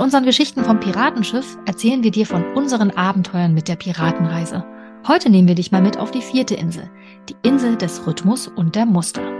unseren Geschichten vom Piratenschiff erzählen wir dir von unseren Abenteuern mit der Piratenreise. Heute nehmen wir dich mal mit auf die vierte Insel, die Insel des Rhythmus und der Muster.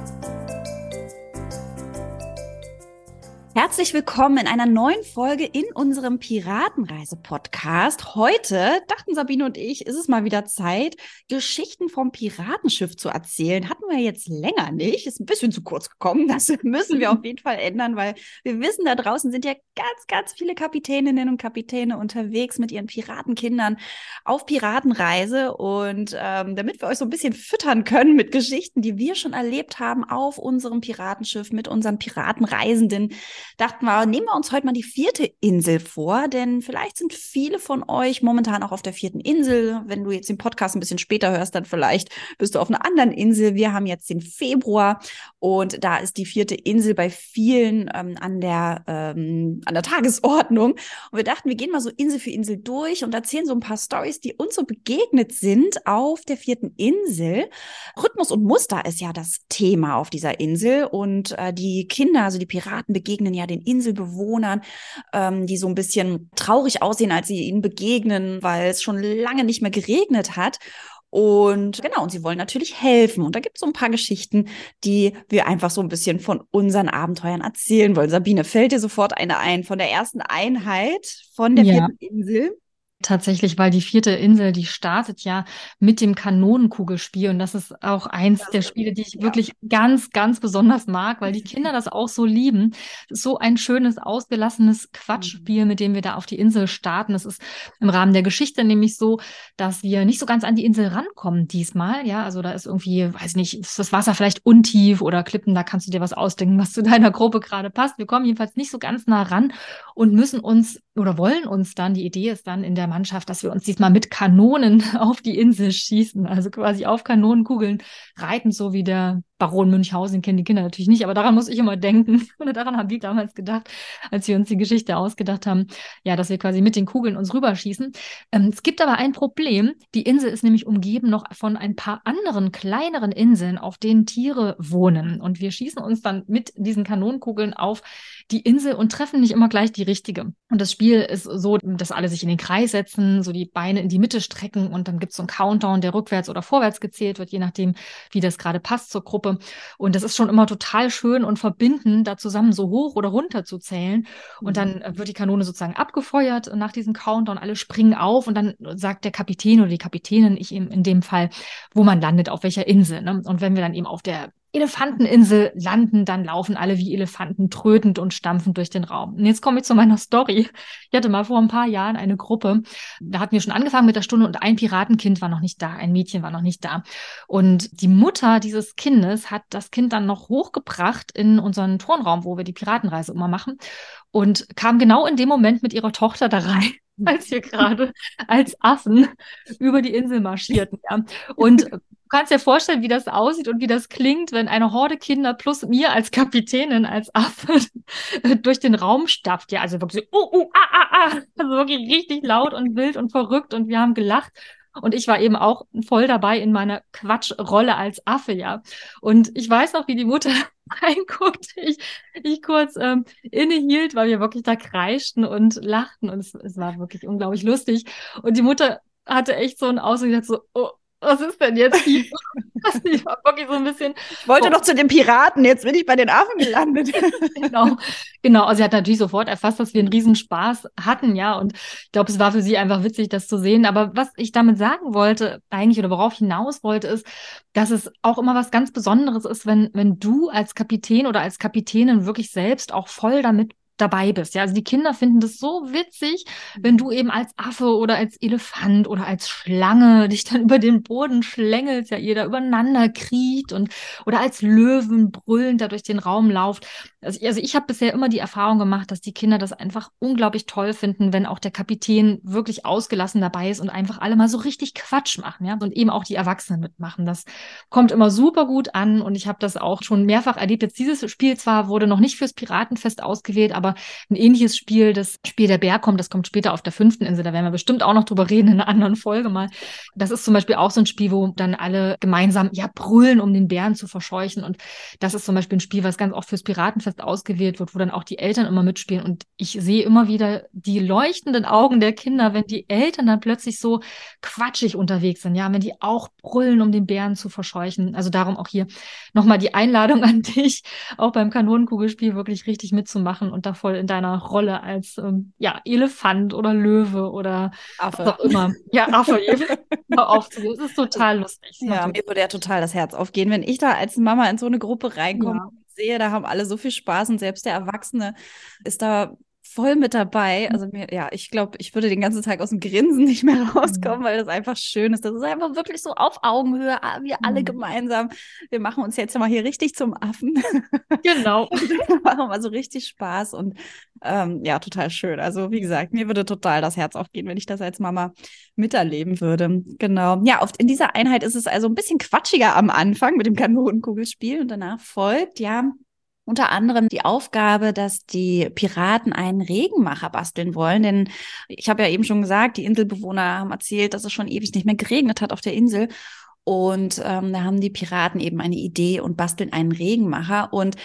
Herzlich willkommen in einer neuen Folge in unserem Piratenreise-Podcast. Heute dachten Sabine und ich, ist es mal wieder Zeit, Geschichten vom Piratenschiff zu erzählen. Hatten wir jetzt länger nicht. Ist ein bisschen zu kurz gekommen. Das müssen wir auf jeden Fall ändern, weil wir wissen, da draußen sind ja ganz, ganz viele Kapitäninnen und Kapitäne unterwegs mit ihren Piratenkindern auf Piratenreise. Und ähm, damit wir euch so ein bisschen füttern können mit Geschichten, die wir schon erlebt haben auf unserem Piratenschiff mit unseren Piratenreisenden, dachten wir, nehmen wir uns heute mal die vierte Insel vor, denn vielleicht sind viele von euch momentan auch auf der vierten Insel. Wenn du jetzt den Podcast ein bisschen später hörst, dann vielleicht bist du auf einer anderen Insel. Wir haben jetzt den Februar und da ist die vierte Insel bei vielen ähm, an der ähm, an der Tagesordnung. Und wir dachten, wir gehen mal so Insel für Insel durch und erzählen so ein paar Stories, die uns so begegnet sind auf der vierten Insel. Rhythmus und Muster ist ja das Thema auf dieser Insel und äh, die Kinder, also die Piraten begegnen begegnen ja den Inselbewohnern, ähm, die so ein bisschen traurig aussehen, als sie ihnen begegnen, weil es schon lange nicht mehr geregnet hat. Und genau, und sie wollen natürlich helfen. Und da gibt es so ein paar Geschichten, die wir einfach so ein bisschen von unseren Abenteuern erzählen wollen. Sabine, fällt dir sofort eine ein von der ersten Einheit von der ja. vierten Insel? Tatsächlich, weil die vierte Insel, die startet ja mit dem Kanonenkugelspiel und das ist auch eins der Spiele, die ich ja. wirklich ganz, ganz besonders mag, weil die Kinder das auch so lieben. so ein schönes, ausgelassenes Quatschspiel, mhm. mit dem wir da auf die Insel starten. Es ist im Rahmen der Geschichte nämlich so, dass wir nicht so ganz an die Insel rankommen diesmal. Ja, also da ist irgendwie, weiß nicht, ist das Wasser vielleicht untief oder Klippen, da kannst du dir was ausdenken, was zu deiner Gruppe gerade passt. Wir kommen jedenfalls nicht so ganz nah ran und müssen uns oder wollen uns dann, die Idee ist dann in der Mannschaft, dass wir uns diesmal mit Kanonen auf die Insel schießen, also quasi auf Kanonenkugeln reiten, so wie der Baron Münchhausen kennen die Kinder natürlich nicht, aber daran muss ich immer denken. Und daran haben wir damals gedacht, als wir uns die Geschichte ausgedacht haben, ja, dass wir quasi mit den Kugeln uns rüberschießen. Ähm, es gibt aber ein Problem. Die Insel ist nämlich umgeben noch von ein paar anderen kleineren Inseln, auf denen Tiere wohnen. Und wir schießen uns dann mit diesen Kanonenkugeln auf die Insel und treffen nicht immer gleich die richtige. Und das Spiel ist so, dass alle sich in den Kreis setzen, so die Beine in die Mitte strecken und dann gibt es so einen Countdown, der rückwärts oder vorwärts gezählt wird, je nachdem, wie das gerade passt zur Gruppe. Und das ist schon immer total schön und verbindend, da zusammen so hoch oder runter zu zählen. Und dann mhm. wird die Kanone sozusagen abgefeuert nach diesem Countdown. Alle springen auf und dann sagt der Kapitän oder die Kapitänin, ich eben in dem Fall, wo man landet, auf welcher Insel. Ne? Und wenn wir dann eben auf der Elefanteninsel landen, dann laufen alle wie Elefanten trötend und stampfend durch den Raum. Und jetzt komme ich zu meiner Story. Ich hatte mal vor ein paar Jahren eine Gruppe, da hatten wir schon angefangen mit der Stunde und ein Piratenkind war noch nicht da, ein Mädchen war noch nicht da. Und die Mutter dieses Kindes hat das Kind dann noch hochgebracht in unseren Turnraum, wo wir die Piratenreise immer machen und kam genau in dem Moment mit ihrer Tochter da rein als wir gerade als Affen über die Insel marschierten. Ja. Und kannst dir vorstellen, wie das aussieht und wie das klingt, wenn eine Horde Kinder plus mir als Kapitänin, als Affe durch den Raum stapft. Ja, also wirklich so, uh, uh, ah, ah, ah. Also wirklich richtig laut und wild und verrückt und wir haben gelacht. Und ich war eben auch voll dabei in meiner Quatschrolle als Affe, ja. Und ich weiß noch, wie die Mutter reinguckt, ich, ich kurz ähm, innehielt, weil wir wirklich da kreischten und lachten und es, es war wirklich unglaublich lustig. Und die Mutter hatte echt so einen Ausdruck, so, oh, was ist denn jetzt hier? ich war wirklich so ein bisschen. Ich wollte noch zu den Piraten, jetzt bin ich bei den Affen gelandet. genau, genau. Also sie hat natürlich sofort erfasst, dass wir einen Riesenspaß hatten, ja. Und ich glaube, es war für sie einfach witzig, das zu sehen. Aber was ich damit sagen wollte, eigentlich, oder worauf ich hinaus wollte, ist, dass es auch immer was ganz Besonderes ist, wenn, wenn du als Kapitän oder als Kapitänin wirklich selbst auch voll damit dabei bist. Ja, also die Kinder finden das so witzig, wenn du eben als Affe oder als Elefant oder als Schlange dich dann über den Boden schlängelst, ja, ihr da übereinander kriecht und oder als Löwen brüllend da durch den Raum lauft. Also, also ich habe bisher immer die Erfahrung gemacht, dass die Kinder das einfach unglaublich toll finden, wenn auch der Kapitän wirklich ausgelassen dabei ist und einfach alle mal so richtig Quatsch machen, ja, und eben auch die Erwachsenen mitmachen. Das kommt immer super gut an und ich habe das auch schon mehrfach erlebt. Jetzt dieses Spiel zwar wurde noch nicht fürs Piratenfest ausgewählt, aber ein ähnliches Spiel, das Spiel der Bär kommt, das kommt später auf der fünften Insel, da werden wir bestimmt auch noch drüber reden in einer anderen Folge mal. Das ist zum Beispiel auch so ein Spiel, wo dann alle gemeinsam ja brüllen, um den Bären zu verscheuchen und das ist zum Beispiel ein Spiel, was ganz oft fürs Piratenfest ausgewählt wird, wo dann auch die Eltern immer mitspielen und ich sehe immer wieder die leuchtenden Augen der Kinder, wenn die Eltern dann plötzlich so quatschig unterwegs sind, ja, wenn die auch brüllen, um den Bären zu verscheuchen. Also darum auch hier nochmal die Einladung an dich, auch beim Kanonenkugelspiel wirklich richtig mitzumachen und da voll in deiner Rolle als ähm, ja, Elefant oder Löwe oder Affe. was auch immer. Ja, Affe aufzugehen. Das ist total lustig. Ja, mir würde ja total das Herz aufgehen, wenn ich da als Mama in so eine Gruppe reinkomme. Ja. Sehe, da haben alle so viel Spaß und selbst der Erwachsene ist da voll mit dabei. Mhm. Also mir, ja, ich glaube, ich würde den ganzen Tag aus dem Grinsen nicht mehr rauskommen, mhm. weil das einfach schön ist. Das ist einfach wirklich so auf Augenhöhe. Ah, wir alle mhm. gemeinsam. Wir machen uns jetzt mal hier richtig zum Affen. Genau. machen mal so richtig Spaß und ähm, ja, total schön. Also wie gesagt, mir würde total das Herz aufgehen, wenn ich das als Mama miterleben würde. Genau. Ja, oft in dieser Einheit ist es also ein bisschen quatschiger am Anfang mit dem Kanonenkugelspiel und danach folgt ja unter anderem die Aufgabe, dass die Piraten einen Regenmacher basteln wollen. Denn ich habe ja eben schon gesagt, die Inselbewohner haben erzählt, dass es schon ewig nicht mehr geregnet hat auf der Insel. Und ähm, da haben die Piraten eben eine Idee und basteln einen Regenmacher. Und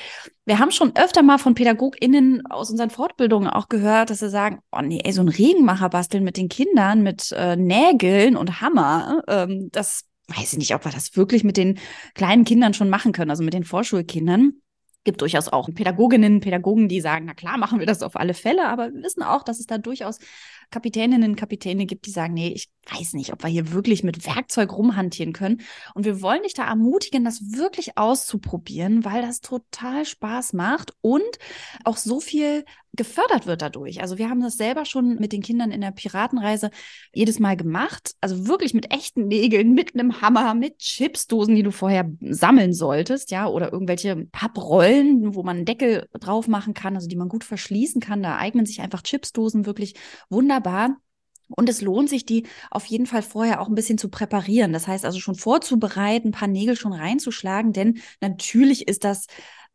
wir haben schon öfter mal von PädagogInnen aus unseren Fortbildungen auch gehört, dass sie sagen, oh nee, ey, so ein Regenmacher basteln mit den Kindern, mit äh, Nägeln und Hammer, ähm, das weiß ich nicht, ob wir das wirklich mit den kleinen Kindern schon machen können, also mit den Vorschulkindern gibt durchaus auch Pädagoginnen, Pädagogen, die sagen, na klar, machen wir das auf alle Fälle, aber wir wissen auch, dass es da durchaus Kapitäninnen, Kapitäne gibt, die sagen, nee, ich weiß nicht, ob wir hier wirklich mit Werkzeug rumhantieren können. Und wir wollen dich da ermutigen, das wirklich auszuprobieren, weil das total Spaß macht und auch so viel gefördert wird dadurch. Also wir haben das selber schon mit den Kindern in der Piratenreise jedes Mal gemacht. Also wirklich mit echten Nägeln, mit einem Hammer, mit Chipsdosen, die du vorher sammeln solltest, ja, oder irgendwelche Papprollen, wo man einen Deckel drauf machen kann, also die man gut verschließen kann. Da eignen sich einfach Chipsdosen wirklich wunderbar. Und es lohnt sich, die auf jeden Fall vorher auch ein bisschen zu präparieren. Das heißt also schon vorzubereiten, ein paar Nägel schon reinzuschlagen, denn natürlich ist das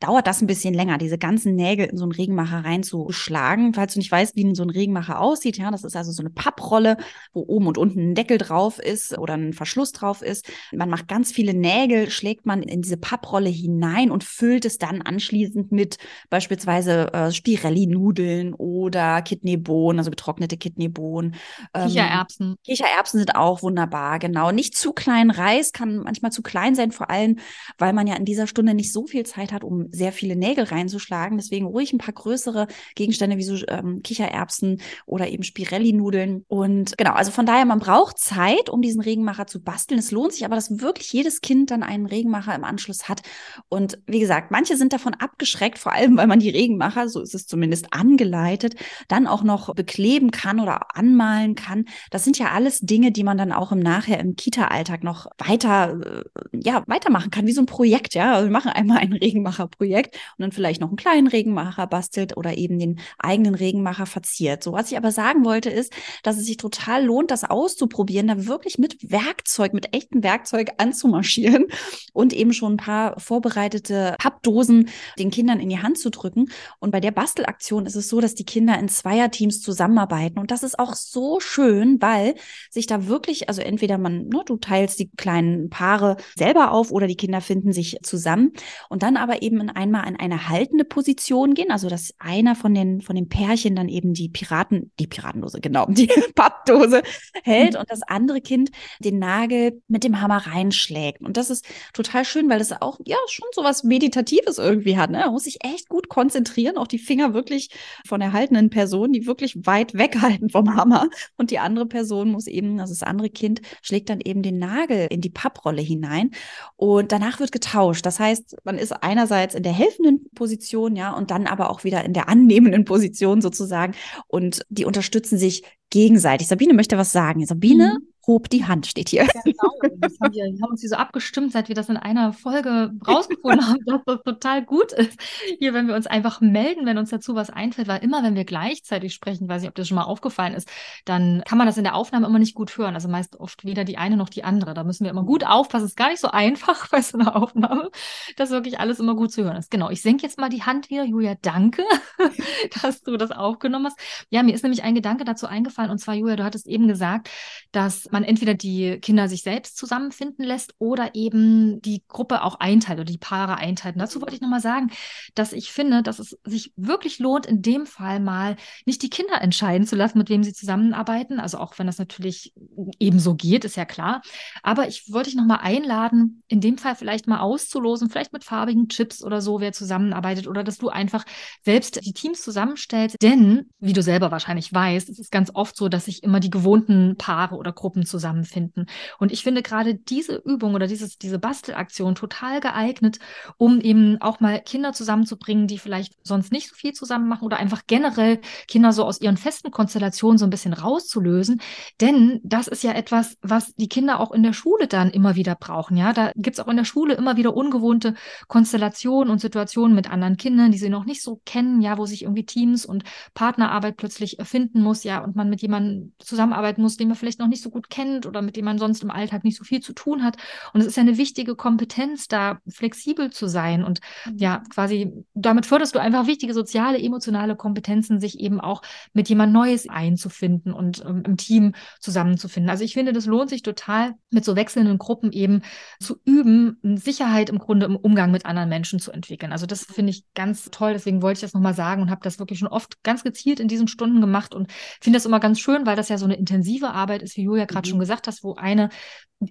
dauert das ein bisschen länger, diese ganzen Nägel in so einen Regenmacher reinzuschlagen. Falls du nicht weißt, wie so ein Regenmacher aussieht, ja, das ist also so eine Papprolle, wo oben und unten ein Deckel drauf ist oder ein Verschluss drauf ist. Man macht ganz viele Nägel, schlägt man in diese Papprolle hinein und füllt es dann anschließend mit beispielsweise äh, Spirelli-Nudeln oder Kidneybohnen, also getrocknete Kidneybohnen. Ähm, Kichererbsen. Kichererbsen sind auch wunderbar, genau. Nicht zu klein Reis kann manchmal zu klein sein, vor allem, weil man ja in dieser Stunde nicht so viel Zeit hat, um sehr viele Nägel reinzuschlagen. Deswegen ruhig ein paar größere Gegenstände wie so ähm, Kichererbsen oder eben Spirelli-Nudeln. Und genau, also von daher, man braucht Zeit, um diesen Regenmacher zu basteln. Es lohnt sich aber, dass wirklich jedes Kind dann einen Regenmacher im Anschluss hat. Und wie gesagt, manche sind davon abgeschreckt, vor allem weil man die Regenmacher, so ist es zumindest angeleitet, dann auch noch bekleben kann oder anmalen kann. Das sind ja alles Dinge, die man dann auch im Nachher im Kita-Alltag noch weiter, äh, ja, weitermachen kann, wie so ein Projekt, ja. Also wir machen einmal einen Regenmacher Projekt und dann vielleicht noch einen kleinen Regenmacher bastelt oder eben den eigenen Regenmacher verziert. So, was ich aber sagen wollte, ist, dass es sich total lohnt, das auszuprobieren, da wirklich mit Werkzeug, mit echtem Werkzeug anzumarschieren und eben schon ein paar vorbereitete Pappdosen den Kindern in die Hand zu drücken. Und bei der Bastelaktion ist es so, dass die Kinder in Zweierteams zusammenarbeiten. Und das ist auch so schön, weil sich da wirklich, also entweder man, ne, du teilst die kleinen Paare selber auf oder die Kinder finden sich zusammen und dann aber eben einmal in eine haltende Position gehen, also dass einer von den, von den Pärchen dann eben die Piraten, die Piratendose, genau, die Pappdose hält mhm. und das andere Kind den Nagel mit dem Hammer reinschlägt. Und das ist total schön, weil das auch, ja, schon so was Meditatives irgendwie hat. Ne? Man muss sich echt gut konzentrieren, auch die Finger wirklich von der haltenden Person, die wirklich weit weghalten vom Hammer. Und die andere Person muss eben, also das andere Kind, schlägt dann eben den Nagel in die Papprolle hinein. Und danach wird getauscht. Das heißt, man ist einerseits einerseits in der helfenden Position, ja, und dann aber auch wieder in der annehmenden Position sozusagen. Und die unterstützen sich gegenseitig. Sabine möchte was sagen. Sabine, mhm hob die Hand, steht hier. Genau. Das haben wir, haben uns hier so abgestimmt, seit wir das in einer Folge rausgefunden haben, dass das total gut ist. Hier, wenn wir uns einfach melden, wenn uns dazu was einfällt, weil immer, wenn wir gleichzeitig sprechen, weiß ich, ob das schon mal aufgefallen ist, dann kann man das in der Aufnahme immer nicht gut hören. Also meist oft weder die eine noch die andere. Da müssen wir immer gut aufpassen. Es ist gar nicht so einfach bei so einer Aufnahme, dass wirklich alles immer gut zu hören ist. Genau. Ich senke jetzt mal die Hand wieder. Julia, danke, dass du das aufgenommen hast. Ja, mir ist nämlich ein Gedanke dazu eingefallen. Und zwar, Julia, du hattest eben gesagt, dass man entweder die Kinder sich selbst zusammenfinden lässt oder eben die Gruppe auch einteilt oder die Paare einteilt. Und dazu wollte ich nochmal sagen, dass ich finde, dass es sich wirklich lohnt, in dem Fall mal nicht die Kinder entscheiden zu lassen, mit wem sie zusammenarbeiten. Also auch wenn das natürlich ebenso geht, ist ja klar. Aber ich wollte dich nochmal einladen, in dem Fall vielleicht mal auszulosen, vielleicht mit farbigen Chips oder so, wer zusammenarbeitet oder dass du einfach selbst die Teams zusammenstellst. Denn, wie du selber wahrscheinlich weißt, es ist ganz oft so, dass sich immer die gewohnten Paare oder Gruppen zusammenfinden. Und ich finde gerade diese Übung oder dieses, diese Bastelaktion total geeignet, um eben auch mal Kinder zusammenzubringen, die vielleicht sonst nicht so viel zusammen machen oder einfach generell Kinder so aus ihren festen Konstellationen so ein bisschen rauszulösen. Denn das ist ja etwas, was die Kinder auch in der Schule dann immer wieder brauchen. Ja, da gibt es auch in der Schule immer wieder ungewohnte Konstellationen und Situationen mit anderen Kindern, die sie noch nicht so kennen, ja, wo sich irgendwie Teams und Partnerarbeit plötzlich finden muss, ja, und man mit jemandem zusammenarbeiten muss, den man vielleicht noch nicht so gut kennt oder mit dem man sonst im Alltag nicht so viel zu tun hat. Und es ist ja eine wichtige Kompetenz, da flexibel zu sein. Und mhm. ja, quasi damit förderst du einfach wichtige soziale, emotionale Kompetenzen, sich eben auch mit jemand Neues einzufinden und ähm, im Team zusammenzufinden. Also ich finde, das lohnt sich total, mit so wechselnden Gruppen eben zu üben, Sicherheit im Grunde im Umgang mit anderen Menschen zu entwickeln. Also das finde ich ganz toll. Deswegen wollte ich das nochmal sagen und habe das wirklich schon oft ganz gezielt in diesen Stunden gemacht und finde das immer ganz schön, weil das ja so eine intensive Arbeit ist, wie Julia gerade schon gesagt hast, wo eine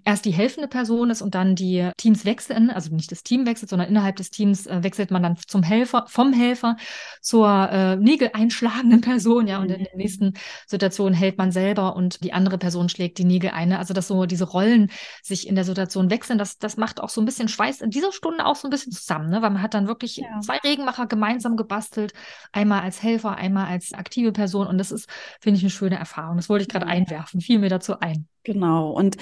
erst die helfende Person ist und dann die Teams wechseln, also nicht das Team wechselt, sondern innerhalb des Teams äh, wechselt man dann zum Helfer, vom Helfer zur äh, Nägel einschlagenden Person, ja, und in der mhm. nächsten Situation hält man selber und die andere Person schlägt die Nägel ein. Also dass so diese Rollen sich in der Situation wechseln, das, das macht auch so ein bisschen Schweiß in dieser Stunde auch so ein bisschen zusammen, ne? weil man hat dann wirklich ja. zwei Regenmacher gemeinsam gebastelt, einmal als Helfer, einmal als aktive Person und das ist, finde ich, eine schöne Erfahrung. Das wollte ich gerade einwerfen, fiel mir dazu ein. Genau. Und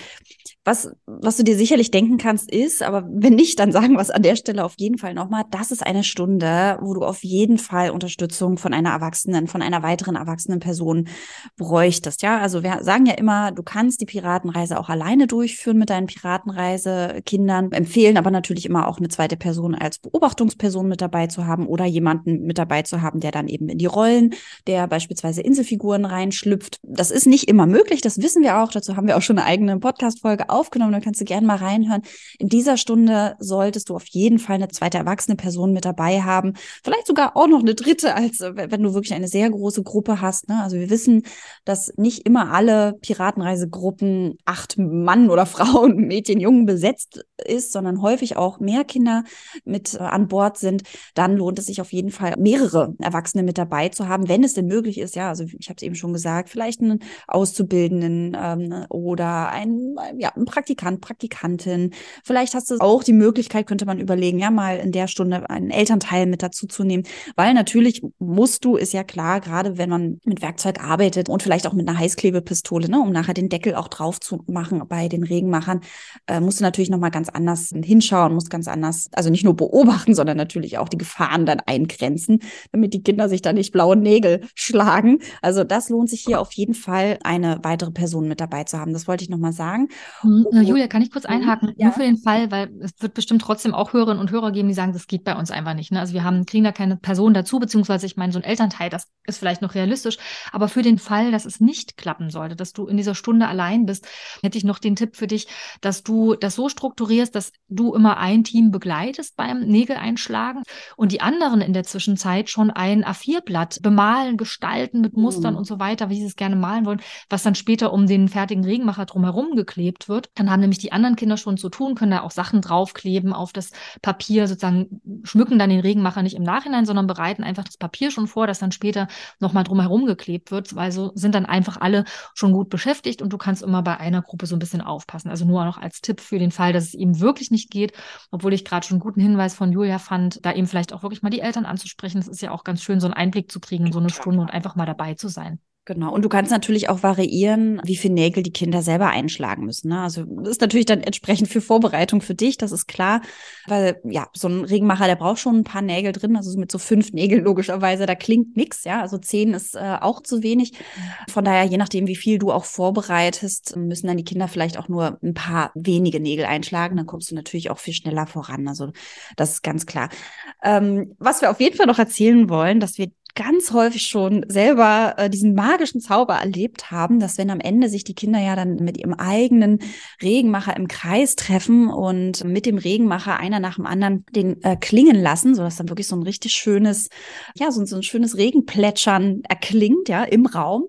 was, was du dir sicherlich denken kannst, ist, aber wenn nicht, dann sagen wir es an der Stelle auf jeden Fall nochmal, das ist eine Stunde, wo du auf jeden Fall Unterstützung von einer Erwachsenen, von einer weiteren erwachsenen Person bräuchtest. Ja, also wir sagen ja immer, du kannst die Piratenreise auch alleine durchführen mit deinen Piratenreise-Kindern, empfehlen aber natürlich immer auch eine zweite Person als Beobachtungsperson mit dabei zu haben oder jemanden mit dabei zu haben, der dann eben in die Rollen der beispielsweise Inselfiguren reinschlüpft. Das ist nicht immer möglich, das wissen wir auch, dazu haben wir auch schon eine eigene Podcast-Folge aufgenommen, da kannst du gerne mal reinhören. In dieser Stunde solltest du auf jeden Fall eine zweite erwachsene Person mit dabei haben. Vielleicht sogar auch noch eine dritte, als wenn du wirklich eine sehr große Gruppe hast. Ne? Also wir wissen, dass nicht immer alle Piratenreisegruppen acht Mann oder Frauen, Mädchen, Jungen besetzt ist, sondern häufig auch mehr Kinder mit äh, an Bord sind. Dann lohnt es sich auf jeden Fall, mehrere Erwachsene mit dabei zu haben, wenn es denn möglich ist. Ja, also ich habe es eben schon gesagt, vielleicht einen Auszubildenden ähm, oder ein, ja, ein Praktikant, Praktikantin. Vielleicht hast du auch die Möglichkeit, könnte man überlegen, ja, mal in der Stunde einen Elternteil mit dazu zu nehmen, weil natürlich musst du, ist ja klar, gerade wenn man mit Werkzeug arbeitet und vielleicht auch mit einer Heißklebepistole, ne, um nachher den Deckel auch drauf zu machen bei den Regenmachern, äh, musst du natürlich nochmal ganz anders hinschauen, musst ganz anders, also nicht nur beobachten, sondern natürlich auch die Gefahren dann eingrenzen, damit die Kinder sich da nicht blaue Nägel schlagen. Also das lohnt sich hier auf jeden Fall, eine weitere Person mit dabei zu haben. Das wollte ich nochmal sagen. Hm, äh, Julia, kann ich kurz mhm, einhaken? Ja. Nur für den Fall, weil es wird bestimmt trotzdem auch Hörerinnen und Hörer geben, die sagen, das geht bei uns einfach nicht. Ne? Also wir haben, kriegen da keine Person dazu, beziehungsweise ich meine, so ein Elternteil, das ist vielleicht noch realistisch. Aber für den Fall, dass es nicht klappen sollte, dass du in dieser Stunde allein bist, hätte ich noch den Tipp für dich, dass du das so strukturierst, dass du immer ein Team begleitest beim Nägel einschlagen und die anderen in der Zwischenzeit schon ein A4-Blatt bemalen, gestalten mit Mustern mhm. und so weiter, wie sie es gerne malen wollen, was dann später um den fertigen fertigen Regenmacher drumherum geklebt wird. Dann haben nämlich die anderen Kinder schon zu tun, können da auch Sachen draufkleben auf das Papier, sozusagen schmücken dann den Regenmacher nicht im Nachhinein, sondern bereiten einfach das Papier schon vor, das dann später nochmal drumherum geklebt wird. Also sind dann einfach alle schon gut beschäftigt und du kannst immer bei einer Gruppe so ein bisschen aufpassen. Also nur noch als Tipp für den Fall, dass es ihm wirklich nicht geht, obwohl ich gerade schon einen guten Hinweis von Julia fand, da eben vielleicht auch wirklich mal die Eltern anzusprechen. Es ist ja auch ganz schön, so einen Einblick zu kriegen in so eine Stunde und einfach mal dabei zu sein. Genau. Und du kannst natürlich auch variieren, wie viel Nägel die Kinder selber einschlagen müssen. Ne? Also das ist natürlich dann entsprechend für Vorbereitung für dich, das ist klar. Weil ja, so ein Regenmacher, der braucht schon ein paar Nägel drin. Also mit so fünf Nägeln logischerweise, da klingt nichts, ja. Also zehn ist äh, auch zu wenig. Von daher, je nachdem, wie viel du auch vorbereitest, müssen dann die Kinder vielleicht auch nur ein paar wenige Nägel einschlagen. Dann kommst du natürlich auch viel schneller voran. Also das ist ganz klar. Ähm, was wir auf jeden Fall noch erzählen wollen, dass wir ganz häufig schon selber äh, diesen magischen Zauber erlebt haben, dass wenn am Ende sich die Kinder ja dann mit ihrem eigenen Regenmacher im Kreis treffen und mit dem Regenmacher einer nach dem anderen den äh, klingen lassen, sodass dann wirklich so ein richtig schönes, ja, so, so ein schönes Regenplätschern erklingt, ja, im Raum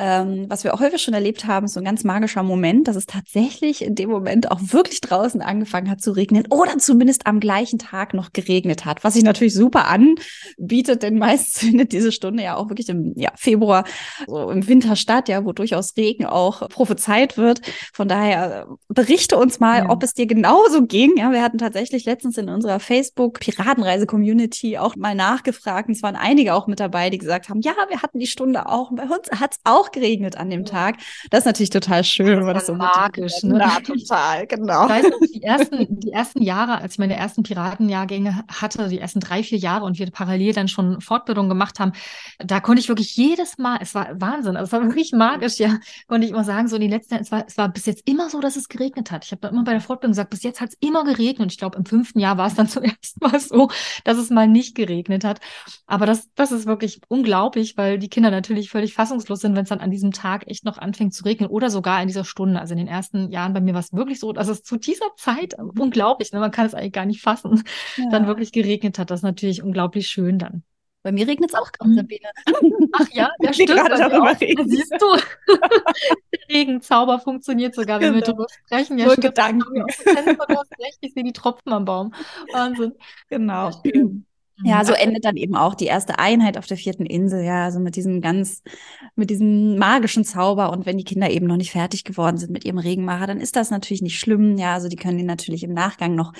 ähm, was wir auch häufig schon erlebt haben, ist so ein ganz magischer Moment, dass es tatsächlich in dem Moment auch wirklich draußen angefangen hat zu regnen oder zumindest am gleichen Tag noch geregnet hat, was sich natürlich super anbietet, denn meist findet diese Stunde ja auch wirklich im ja, Februar, so im Winter statt, ja, wo durchaus Regen auch prophezeit wird. Von daher äh, berichte uns mal, ja. ob es dir genauso ging. Ja, wir hatten tatsächlich letztens in unserer Facebook Piratenreise Community auch mal nachgefragt und es waren einige auch mit dabei, die gesagt haben, ja, wir hatten die Stunde auch bei uns hat es auch geregnet an dem Tag. Das ist natürlich total schön, weil das so magisch, ne? Ja, total, genau. Ich weiß die ersten, die ersten Jahre, als ich meine ersten Piratenjahrgänge hatte, die ersten drei, vier Jahre und wir parallel dann schon Fortbildung gemacht haben, da konnte ich wirklich jedes Mal, es war Wahnsinn, also es war wirklich magisch, ja, konnte ich immer sagen, so in den letzten Jahren, es war, es war bis jetzt immer so, dass es geregnet hat. Ich habe da immer bei der Fortbildung gesagt, bis jetzt hat es immer geregnet und ich glaube, im fünften Jahr war es dann zum ersten Mal so, dass es mal nicht geregnet hat. Aber das, das ist wirklich unglaublich, weil die Kinder natürlich völlig fassungslos sind, wenn es dann an diesem Tag echt noch anfängt zu regnen oder sogar in dieser Stunde. Also in den ersten Jahren bei mir war es wirklich so, dass es zu dieser Zeit mhm. unglaublich, ne, man kann es eigentlich gar nicht fassen, ja. dann wirklich geregnet hat. Das ist natürlich unglaublich schön dann. Bei mir regnet es auch gerade, Sabine. Ach ja, der stimmt. Darüber. Siehst du, der Regenzauber funktioniert sogar, wenn genau. wir darüber sprechen. Ja, Nur Gedanken. Hast recht, ich sehe die Tropfen am Baum. Wahnsinn. Genau. Ja, so endet dann eben auch die erste Einheit auf der vierten Insel, ja, also mit diesem ganz, mit diesem magischen Zauber. Und wenn die Kinder eben noch nicht fertig geworden sind mit ihrem Regenmacher, dann ist das natürlich nicht schlimm. Ja, also die können den natürlich im Nachgang noch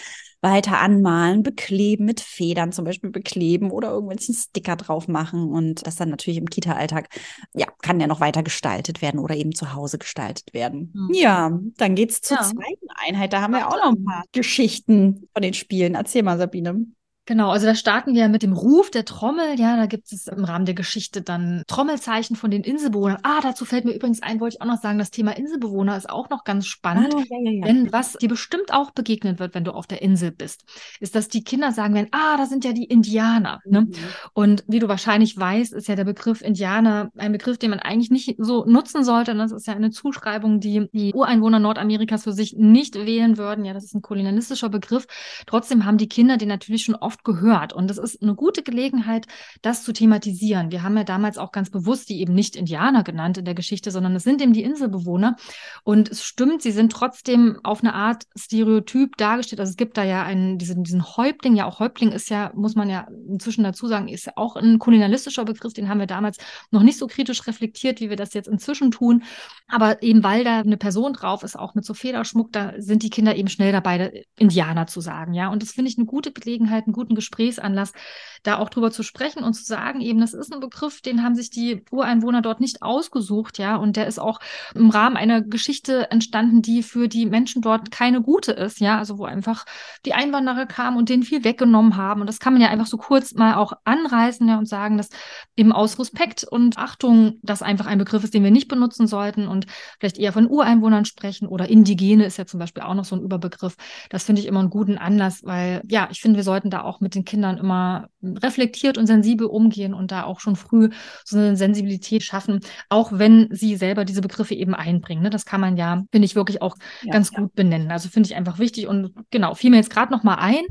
weiter anmalen, bekleben, mit Federn zum Beispiel bekleben oder irgendwelchen Sticker drauf machen. Und das dann natürlich im Kita-Alltag, ja, kann ja noch weiter gestaltet werden oder eben zu Hause gestaltet werden. Mhm. Ja, dann geht's zur ja. zweiten Einheit. Da haben wir auch noch ein paar Geschichten von den Spielen. Erzähl mal, Sabine. Genau, also da starten wir mit dem Ruf der Trommel. Ja, da gibt es im Rahmen der Geschichte dann Trommelzeichen von den Inselbewohnern. Ah, dazu fällt mir übrigens ein, wollte ich auch noch sagen, das Thema Inselbewohner ist auch noch ganz spannend. Ah, ja, ja, ja. Denn was dir bestimmt auch begegnen wird, wenn du auf der Insel bist, ist, dass die Kinder sagen werden, ah, da sind ja die Indianer. Ne? Mhm. Und wie du wahrscheinlich weißt, ist ja der Begriff Indianer ein Begriff, den man eigentlich nicht so nutzen sollte. Und das ist ja eine Zuschreibung, die die Ureinwohner Nordamerikas für sich nicht wählen würden. Ja, das ist ein kolonialistischer Begriff. Trotzdem haben die Kinder den natürlich schon oft oft gehört. Und es ist eine gute Gelegenheit, das zu thematisieren. Wir haben ja damals auch ganz bewusst die eben nicht Indianer genannt in der Geschichte, sondern es sind eben die Inselbewohner. Und es stimmt, sie sind trotzdem auf eine Art Stereotyp dargestellt. Also es gibt da ja einen, diesen, diesen Häuptling, ja auch Häuptling ist ja, muss man ja inzwischen dazu sagen, ist ja auch ein kolonialistischer Begriff, den haben wir damals noch nicht so kritisch reflektiert, wie wir das jetzt inzwischen tun. Aber eben weil da eine Person drauf ist, auch mit so Federschmuck, da sind die Kinder eben schnell dabei, Indianer zu sagen. Ja, und das finde ich eine gute Gelegenheit, einen guten Gesprächsanlass, da auch drüber zu sprechen und zu sagen, eben, das ist ein Begriff, den haben sich die Ureinwohner dort nicht ausgesucht, ja, und der ist auch im Rahmen einer Geschichte entstanden, die für die Menschen dort keine gute ist, ja, also wo einfach die Einwanderer kamen und denen viel weggenommen haben. Und das kann man ja einfach so kurz mal auch anreißen, ja, und sagen, dass eben aus Respekt und Achtung das einfach ein Begriff ist, den wir nicht benutzen sollten und vielleicht eher von Ureinwohnern sprechen oder Indigene ist ja zum Beispiel auch noch so ein Überbegriff. Das finde ich immer einen guten Anlass, weil ja, ich finde, wir sollten da auch mit den Kindern immer reflektiert und sensibel umgehen und da auch schon früh so eine Sensibilität schaffen, auch wenn sie selber diese Begriffe eben einbringen. Ne? Das kann man ja, finde ich, wirklich auch ja, ganz ja. gut benennen. Also finde ich einfach wichtig und genau, fiel mir jetzt gerade noch mal ein,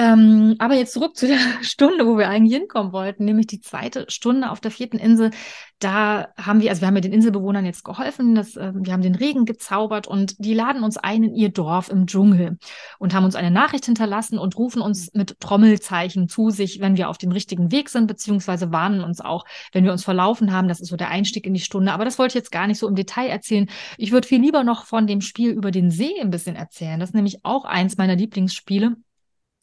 Ähm, aber jetzt zurück zu der Stunde, wo wir eigentlich hinkommen wollten, nämlich die zweite Stunde auf der vierten Insel. Da haben wir, also wir haben ja den Inselbewohnern jetzt geholfen, dass, äh, wir haben den Regen gezaubert und die laden uns ein in ihr Dorf im Dschungel und haben uns eine Nachricht hinterlassen und rufen uns mit Trommelzeichen zu sich, wenn wir auf dem richtigen Weg sind, beziehungsweise warnen uns auch, wenn wir uns verlaufen haben. Das ist so der Einstieg in die Stunde. Aber das wollte ich jetzt gar nicht so im Detail erzählen. Ich würde viel lieber noch von dem Spiel über den See ein bisschen erzählen. Das ist nämlich auch eins meiner Lieblingsspiele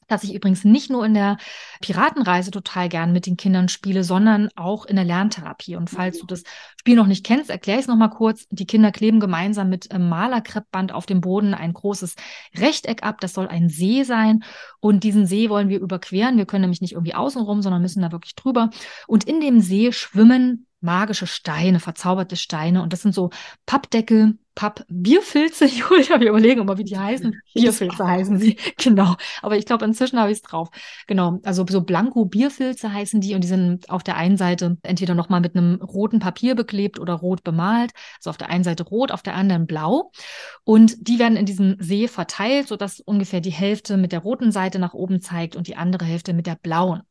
das ich übrigens nicht nur in der Piratenreise total gern mit den Kindern spiele, sondern auch in der Lerntherapie. Und falls du das Spiel noch nicht kennst, erkläre ich es nochmal kurz. Die Kinder kleben gemeinsam mit ähm, Malerkreppband auf dem Boden ein großes Rechteck ab. Das soll ein See sein. Und diesen See wollen wir überqueren. Wir können nämlich nicht irgendwie außenrum, sondern müssen da wirklich drüber. Und in dem See schwimmen magische Steine, verzauberte Steine. Und das sind so Pappdeckel, Papp-Bierfilze, Julia, wir überlegen immer, wie die heißen. Bierfilze heißen sie, genau. Aber ich glaube, inzwischen habe ich es drauf. Genau, also so Blanko-Bierfilze heißen die und die sind auf der einen Seite entweder nochmal mit einem roten Papier beklebt oder rot bemalt. Also auf der einen Seite rot, auf der anderen blau. Und die werden in diesem See verteilt, sodass ungefähr die Hälfte mit der roten Seite nach oben zeigt und die andere Hälfte mit der blauen.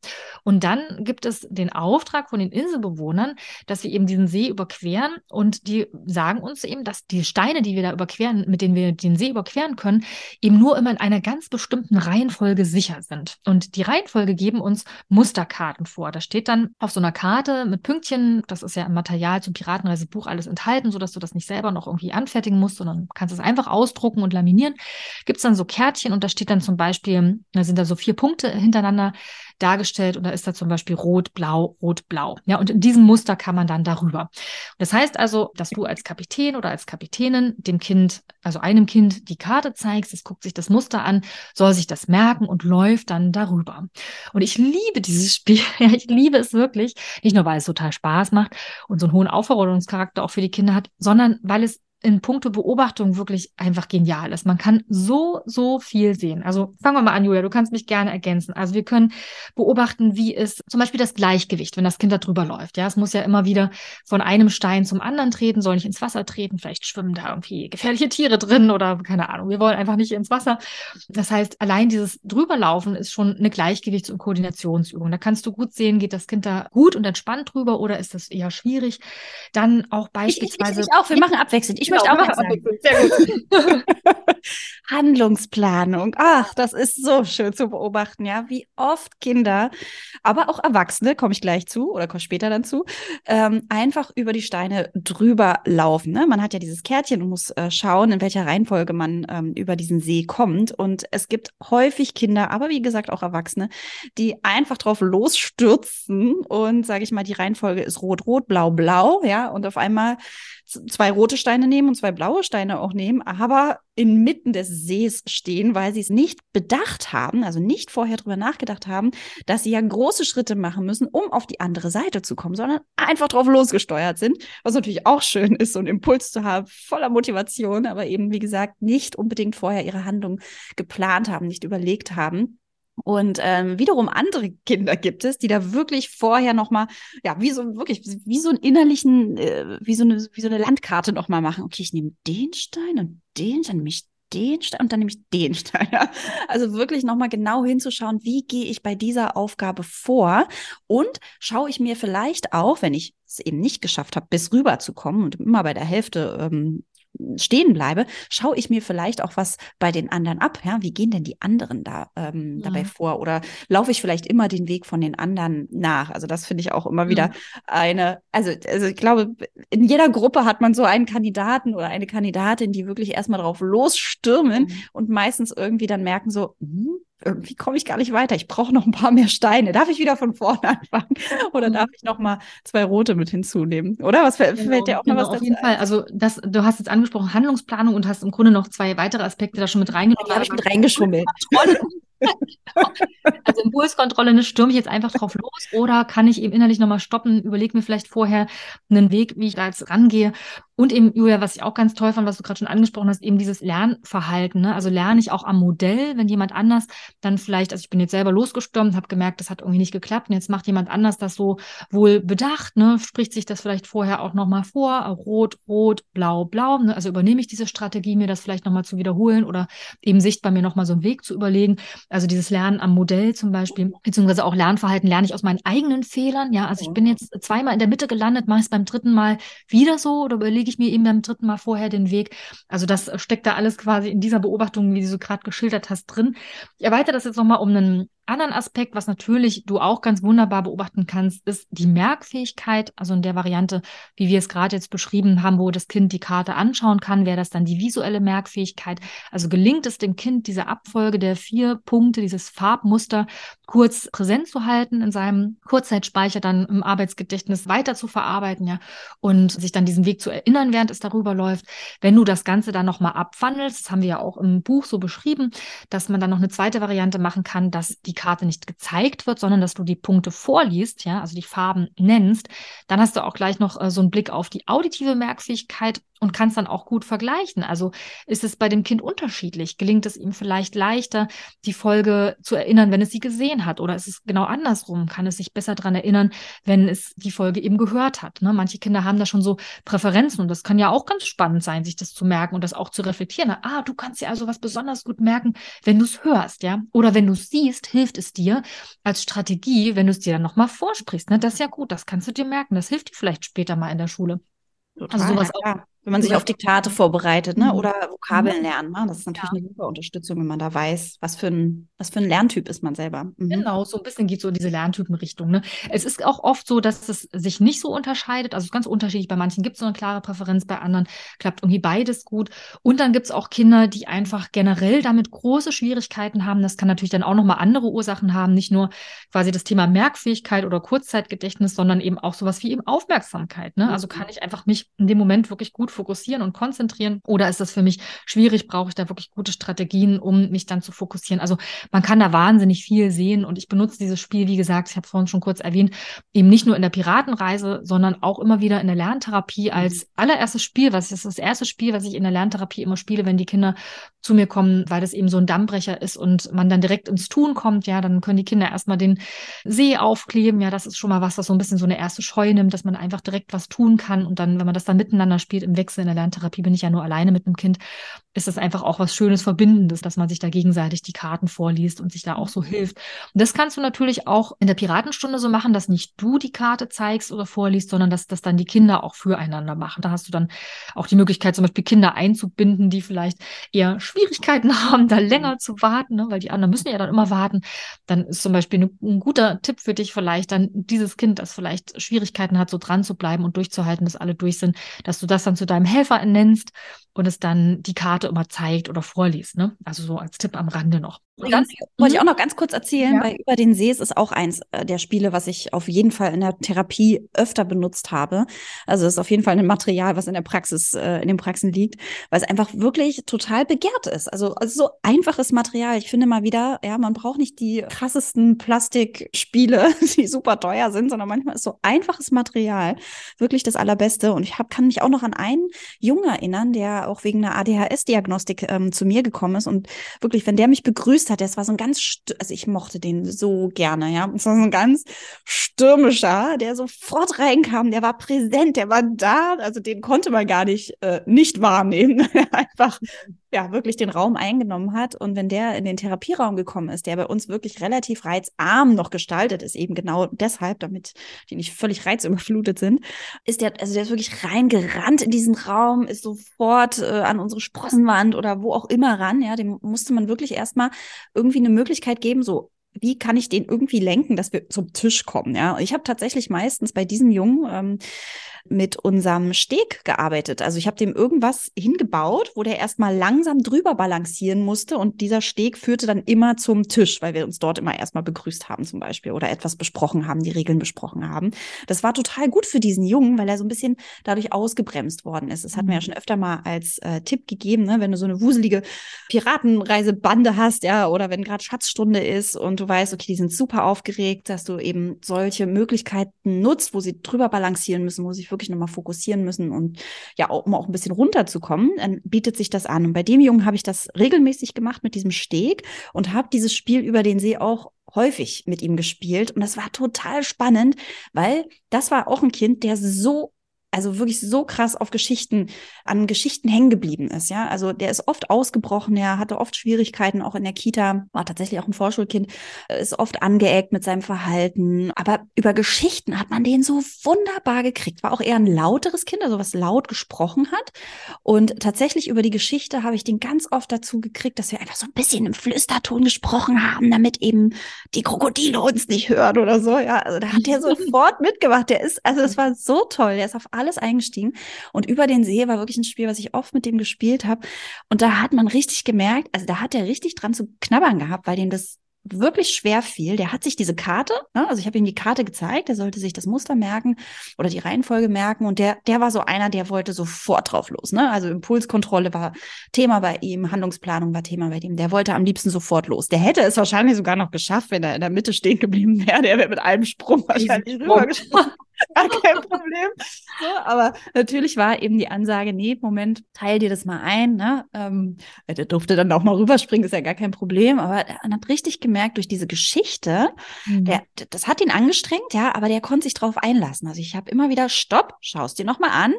Und dann gibt es den Auftrag von den Inselbewohnern, dass wir eben diesen See überqueren und die sagen uns eben, dass die Steine, die wir da überqueren, mit denen wir den See überqueren können, eben nur immer in einer ganz bestimmten Reihenfolge sicher sind. Und die Reihenfolge geben uns Musterkarten vor. Da steht dann auf so einer Karte mit Pünktchen, das ist ja im Material zum Piratenreisebuch alles enthalten, sodass du das nicht selber noch irgendwie anfertigen musst, sondern kannst es einfach ausdrucken und laminieren. Gibt es dann so Kärtchen und da steht dann zum Beispiel, da sind da so vier Punkte hintereinander dargestellt und da ist da zum Beispiel rot, blau, rot, blau. Ja, und in diesem Muster kann man dann darüber. Das heißt also, dass du als Kapitän oder als Kapitänin dem Kind, also einem Kind die Karte zeigst, es guckt sich das Muster an, soll sich das merken und läuft dann darüber. Und ich liebe dieses Spiel. Ja, ich liebe es wirklich. Nicht nur, weil es total Spaß macht und so einen hohen Aufforderungscharakter auch für die Kinder hat, sondern weil es in puncto Beobachtung wirklich einfach genial ist. Man kann so, so viel sehen. Also fangen wir mal an, Julia, du kannst mich gerne ergänzen. Also wir können beobachten, wie ist zum Beispiel das Gleichgewicht, wenn das Kind da drüber läuft. Ja, es muss ja immer wieder von einem Stein zum anderen treten, soll nicht ins Wasser treten. Vielleicht schwimmen da irgendwie gefährliche Tiere drin oder keine Ahnung. Wir wollen einfach nicht ins Wasser. Das heißt, allein dieses Drüberlaufen ist schon eine Gleichgewichts- und Koordinationsübung. Da kannst du gut sehen, geht das Kind da gut und entspannt drüber oder ist das eher schwierig? Dann auch beispielsweise. Ich, ich, ich auch. Wir machen abwechselnd. Ich möchte genau, auch sagen. Sehr gut. Handlungsplanung. Ach, das ist so schön zu beobachten, ja, wie oft Kinder, aber auch Erwachsene, komme ich gleich zu oder komme später dann zu, ähm, einfach über die Steine drüber laufen. Ne? Man hat ja dieses Kärtchen und muss äh, schauen, in welcher Reihenfolge man ähm, über diesen See kommt. Und es gibt häufig Kinder, aber wie gesagt auch Erwachsene, die einfach drauf losstürzen und, sage ich mal, die Reihenfolge ist rot, rot, blau, blau, ja, und auf einmal zwei rote Steine nehmen und zwei blaue Steine auch nehmen, aber inmitten des Sees stehen, weil sie es nicht bedacht haben, also nicht vorher drüber nachgedacht haben, dass sie ja große Schritte machen müssen, um auf die andere Seite zu kommen, sondern einfach drauf losgesteuert sind, was natürlich auch schön ist, so einen Impuls zu haben, voller Motivation, aber eben, wie gesagt, nicht unbedingt vorher ihre Handlung geplant haben, nicht überlegt haben. Und ähm, wiederum andere Kinder gibt es, die da wirklich vorher nochmal, ja, wie so wirklich, wie so einen innerlichen, äh, wie so eine, wie so eine Landkarte nochmal machen. Okay, ich nehme den Stein und den, dann nehme ich den Stein und dann nehme ich den Stein. Ja. Also wirklich nochmal genau hinzuschauen, wie gehe ich bei dieser Aufgabe vor und schaue ich mir vielleicht auch, wenn ich es eben nicht geschafft habe, bis rüber zu kommen und immer bei der Hälfte ähm, stehen bleibe, schaue ich mir vielleicht auch was bei den anderen ab. Ja, wie gehen denn die anderen da ähm, dabei mhm. vor? Oder laufe ich vielleicht immer den Weg von den anderen nach? Also das finde ich auch immer wieder mhm. eine, also, also ich glaube, in jeder Gruppe hat man so einen Kandidaten oder eine Kandidatin, die wirklich erstmal drauf losstürmen mhm. und meistens irgendwie dann merken so, hm, irgendwie komme ich gar nicht weiter. Ich brauche noch ein paar mehr Steine. Darf ich wieder von vorne anfangen? Oder darf ich noch mal zwei rote mit hinzunehmen? Oder was fällt, genau, fällt dir auch genau, noch was dazu? Auf jeden Fall. Also das, du hast jetzt angesprochen Handlungsplanung und hast im Grunde noch zwei weitere Aspekte da schon mit reingenommen. Die habe ich mit reingeschummelt. also Impulskontrolle, ne, stürme ich jetzt einfach drauf los oder kann ich eben innerlich nochmal stoppen, überlege mir vielleicht vorher einen Weg, wie ich da jetzt rangehe. Und eben, Julia, was ich auch ganz toll fand, was du gerade schon angesprochen hast, eben dieses Lernverhalten. Ne? Also lerne ich auch am Modell, wenn jemand anders dann vielleicht, also ich bin jetzt selber losgestürmt, habe gemerkt, das hat irgendwie nicht geklappt und jetzt macht jemand anders das so wohl bedacht, ne? spricht sich das vielleicht vorher auch nochmal vor, rot, rot, blau, blau. Ne? Also übernehme ich diese Strategie, mir das vielleicht nochmal zu wiederholen oder eben sichtbar mir nochmal so einen Weg zu überlegen. Also dieses Lernen am Modell zum Beispiel, beziehungsweise auch Lernverhalten lerne ich aus meinen eigenen Fehlern. Ja, also ich bin jetzt zweimal in der Mitte gelandet, mache es beim dritten Mal wieder so oder überlege ich mir eben beim dritten Mal vorher den Weg. Also das steckt da alles quasi in dieser Beobachtung, wie du so gerade geschildert hast, drin. Ich erweitere das jetzt nochmal um einen anderen Aspekt, was natürlich du auch ganz wunderbar beobachten kannst, ist die Merkfähigkeit. Also in der Variante, wie wir es gerade jetzt beschrieben haben, wo das Kind die Karte anschauen kann, wäre das dann die visuelle Merkfähigkeit. Also gelingt es dem Kind, diese Abfolge der vier Punkte, dieses Farbmuster kurz präsent zu halten, in seinem Kurzzeitspeicher dann im Arbeitsgedächtnis weiter zu verarbeiten, ja, und sich dann diesen Weg zu erinnern, während es darüber läuft. Wenn du das Ganze dann nochmal abwandelst, das haben wir ja auch im Buch so beschrieben, dass man dann noch eine zweite Variante machen kann, dass die die Karte nicht gezeigt wird, sondern dass du die Punkte vorliest, ja, also die Farben nennst, dann hast du auch gleich noch äh, so einen Blick auf die auditive Merkfähigkeit und kannst dann auch gut vergleichen. Also ist es bei dem Kind unterschiedlich? Gelingt es ihm vielleicht leichter, die Folge zu erinnern, wenn es sie gesehen hat? Oder ist es genau andersrum? Kann es sich besser daran erinnern, wenn es die Folge eben gehört hat? Ne? Manche Kinder haben da schon so Präferenzen und das kann ja auch ganz spannend sein, sich das zu merken und das auch zu reflektieren. Ah, du kannst ja also was besonders gut merken, wenn du es hörst, ja? Oder wenn du es siehst, hilft es dir als Strategie, wenn du es dir dann nochmal vorsprichst. Ne? Das ist ja gut, das kannst du dir merken. Das hilft dir vielleicht später mal in der Schule. Total, also sowas ja, auch wenn man sich auf Diktate vorbereitet, ne? Mhm. Oder Vokabeln mhm. lernen. Ne? Das ist natürlich ja. eine super Unterstützung, wenn man da weiß, was für ein, was für ein Lerntyp ist man selber. Mhm. Genau, so ein bisschen geht so in diese Lerntypenrichtung. Ne? Es ist auch oft so, dass es sich nicht so unterscheidet. Also es ist ganz unterschiedlich. Bei manchen gibt es so eine klare Präferenz, bei anderen klappt irgendwie beides gut. Und dann gibt es auch Kinder, die einfach generell damit große Schwierigkeiten haben. Das kann natürlich dann auch nochmal andere Ursachen haben. Nicht nur quasi das Thema Merkfähigkeit oder Kurzzeitgedächtnis, sondern eben auch sowas wie eben Aufmerksamkeit. Ne? Also mhm. kann ich einfach mich in dem Moment wirklich gut fokussieren und konzentrieren? Oder ist das für mich schwierig? Brauche ich da wirklich gute Strategien, um mich dann zu fokussieren? Also man kann da wahnsinnig viel sehen und ich benutze dieses Spiel, wie gesagt, ich habe vorhin schon kurz erwähnt, eben nicht nur in der Piratenreise, sondern auch immer wieder in der Lerntherapie mhm. als allererstes Spiel. Was ist das erste Spiel, was ich in der Lerntherapie immer spiele, wenn die Kinder zu mir kommen, weil das eben so ein Dammbrecher ist und man dann direkt ins Tun kommt, ja, dann können die Kinder erstmal den See aufkleben. Ja, das ist schon mal was, was so ein bisschen so eine erste Scheu nimmt, dass man einfach direkt was tun kann und dann, wenn man das dann miteinander spielt im Wechsel in der Lerntherapie, bin ich ja nur alleine mit einem Kind, ist das einfach auch was Schönes, Verbindendes, dass man sich da gegenseitig die Karten vorliest und sich da auch so mhm. hilft. Und das kannst du natürlich auch in der Piratenstunde so machen, dass nicht du die Karte zeigst oder vorliest, sondern dass das dann die Kinder auch füreinander machen. Da hast du dann auch die Möglichkeit, zum Beispiel Kinder einzubinden, die vielleicht eher Schwierigkeiten haben, da länger mhm. zu warten, ne? weil die anderen müssen ja dann immer warten. Dann ist zum Beispiel ein, ein guter Tipp für dich vielleicht dann dieses Kind, das vielleicht Schwierigkeiten hat, so dran zu bleiben und durchzuhalten, dass alle durch sind, dass du das dann zu deinem Helfer ernennst und es dann die Karte immer zeigt oder vorliest. Ne? Also so als Tipp am Rande noch. Und dann wollte ich auch noch ganz kurz erzählen, ja. weil über den See ist auch eins äh, der Spiele, was ich auf jeden Fall in der Therapie öfter benutzt habe. Also es ist auf jeden Fall ein Material, was in der Praxis, äh, in den Praxen liegt, weil es einfach wirklich total begehrt ist. Also, also so einfaches Material. Ich finde mal wieder, ja, man braucht nicht die krassesten Plastikspiele, die super teuer sind, sondern manchmal ist so einfaches Material wirklich das Allerbeste. Und ich hab, kann mich auch noch an einen Jungen erinnern, der auch wegen einer ADHS-Diagnostik ähm, zu mir gekommen ist und wirklich, wenn der mich begrüßt begrüßt hat. Das war so ein ganz, also ich mochte den so gerne, ja. Es war so ein ganz stürmischer, der sofort reinkam, der war präsent, der war da. Also den konnte man gar nicht äh, nicht wahrnehmen. Einfach ja wirklich den Raum eingenommen hat. Und wenn der in den Therapieraum gekommen ist, der bei uns wirklich relativ reizarm noch gestaltet ist, eben genau deshalb, damit die nicht völlig reizüberflutet sind, ist der, also der ist wirklich reingerannt in diesen Raum, ist sofort äh, an unsere Sprossenwand oder wo auch immer ran. Ja, dem musste man wirklich erstmal irgendwie eine Möglichkeit geben, so wie kann ich den irgendwie lenken, dass wir zum Tisch kommen? Ja, ich habe tatsächlich meistens bei diesem Jungen ähm, mit unserem Steg gearbeitet. Also ich habe dem irgendwas hingebaut, wo der erstmal langsam drüber balancieren musste und dieser Steg führte dann immer zum Tisch, weil wir uns dort immer erstmal begrüßt haben zum Beispiel oder etwas besprochen haben, die Regeln besprochen haben. Das war total gut für diesen Jungen, weil er so ein bisschen dadurch ausgebremst worden ist. Das hat mir ja mhm. schon öfter mal als äh, Tipp gegeben, ne? wenn du so eine wuselige Piratenreisebande hast, ja, oder wenn gerade Schatzstunde ist und du weißt, okay, die sind super aufgeregt, dass du eben solche Möglichkeiten nutzt, wo sie drüber balancieren müssen, wo sie sich wirklich nochmal fokussieren müssen und ja, um auch ein bisschen runterzukommen, dann bietet sich das an. Und bei dem Jungen habe ich das regelmäßig gemacht mit diesem Steg und habe dieses Spiel über den See auch häufig mit ihm gespielt und das war total spannend, weil das war auch ein Kind, der so also wirklich so krass auf Geschichten, an Geschichten hängen geblieben ist, ja. Also der ist oft ausgebrochen, er hatte oft Schwierigkeiten, auch in der Kita, war tatsächlich auch ein Vorschulkind, äh, ist oft angeeckt mit seinem Verhalten. Aber über Geschichten hat man den so wunderbar gekriegt. War auch eher ein lauteres Kind, also was laut gesprochen hat. Und tatsächlich über die Geschichte habe ich den ganz oft dazu gekriegt, dass wir einfach so ein bisschen im Flüsterton gesprochen haben, damit eben die Krokodile uns nicht hören oder so, ja. Also da hat der sofort mitgemacht. Der ist, also es war so toll. Der ist auf alle alles eingestiegen. Und über den See war wirklich ein Spiel, was ich oft mit dem gespielt habe. Und da hat man richtig gemerkt, also da hat er richtig dran zu knabbern gehabt, weil dem das wirklich schwer fiel. Der hat sich diese Karte, ne, also ich habe ihm die Karte gezeigt, der sollte sich das Muster merken oder die Reihenfolge merken und der, der war so einer, der wollte sofort drauf los. Ne? Also Impulskontrolle war Thema bei ihm, Handlungsplanung war Thema bei ihm. Der wollte am liebsten sofort los. Der hätte es wahrscheinlich sogar noch geschafft, wenn er in der Mitte stehen geblieben wäre. Der wäre mit einem Sprung wahrscheinlich rübergesprungen. Gar kein Problem. So, aber natürlich war eben die Ansage, nee, Moment, teil dir das mal ein. Ne? Ähm, der durfte dann auch mal rüberspringen, ist ja gar kein Problem. Aber er hat richtig gemerkt, durch diese Geschichte, mhm. der, das hat ihn angestrengt, ja, aber der konnte sich drauf einlassen. Also ich habe immer wieder, stopp, schaust dir nochmal an,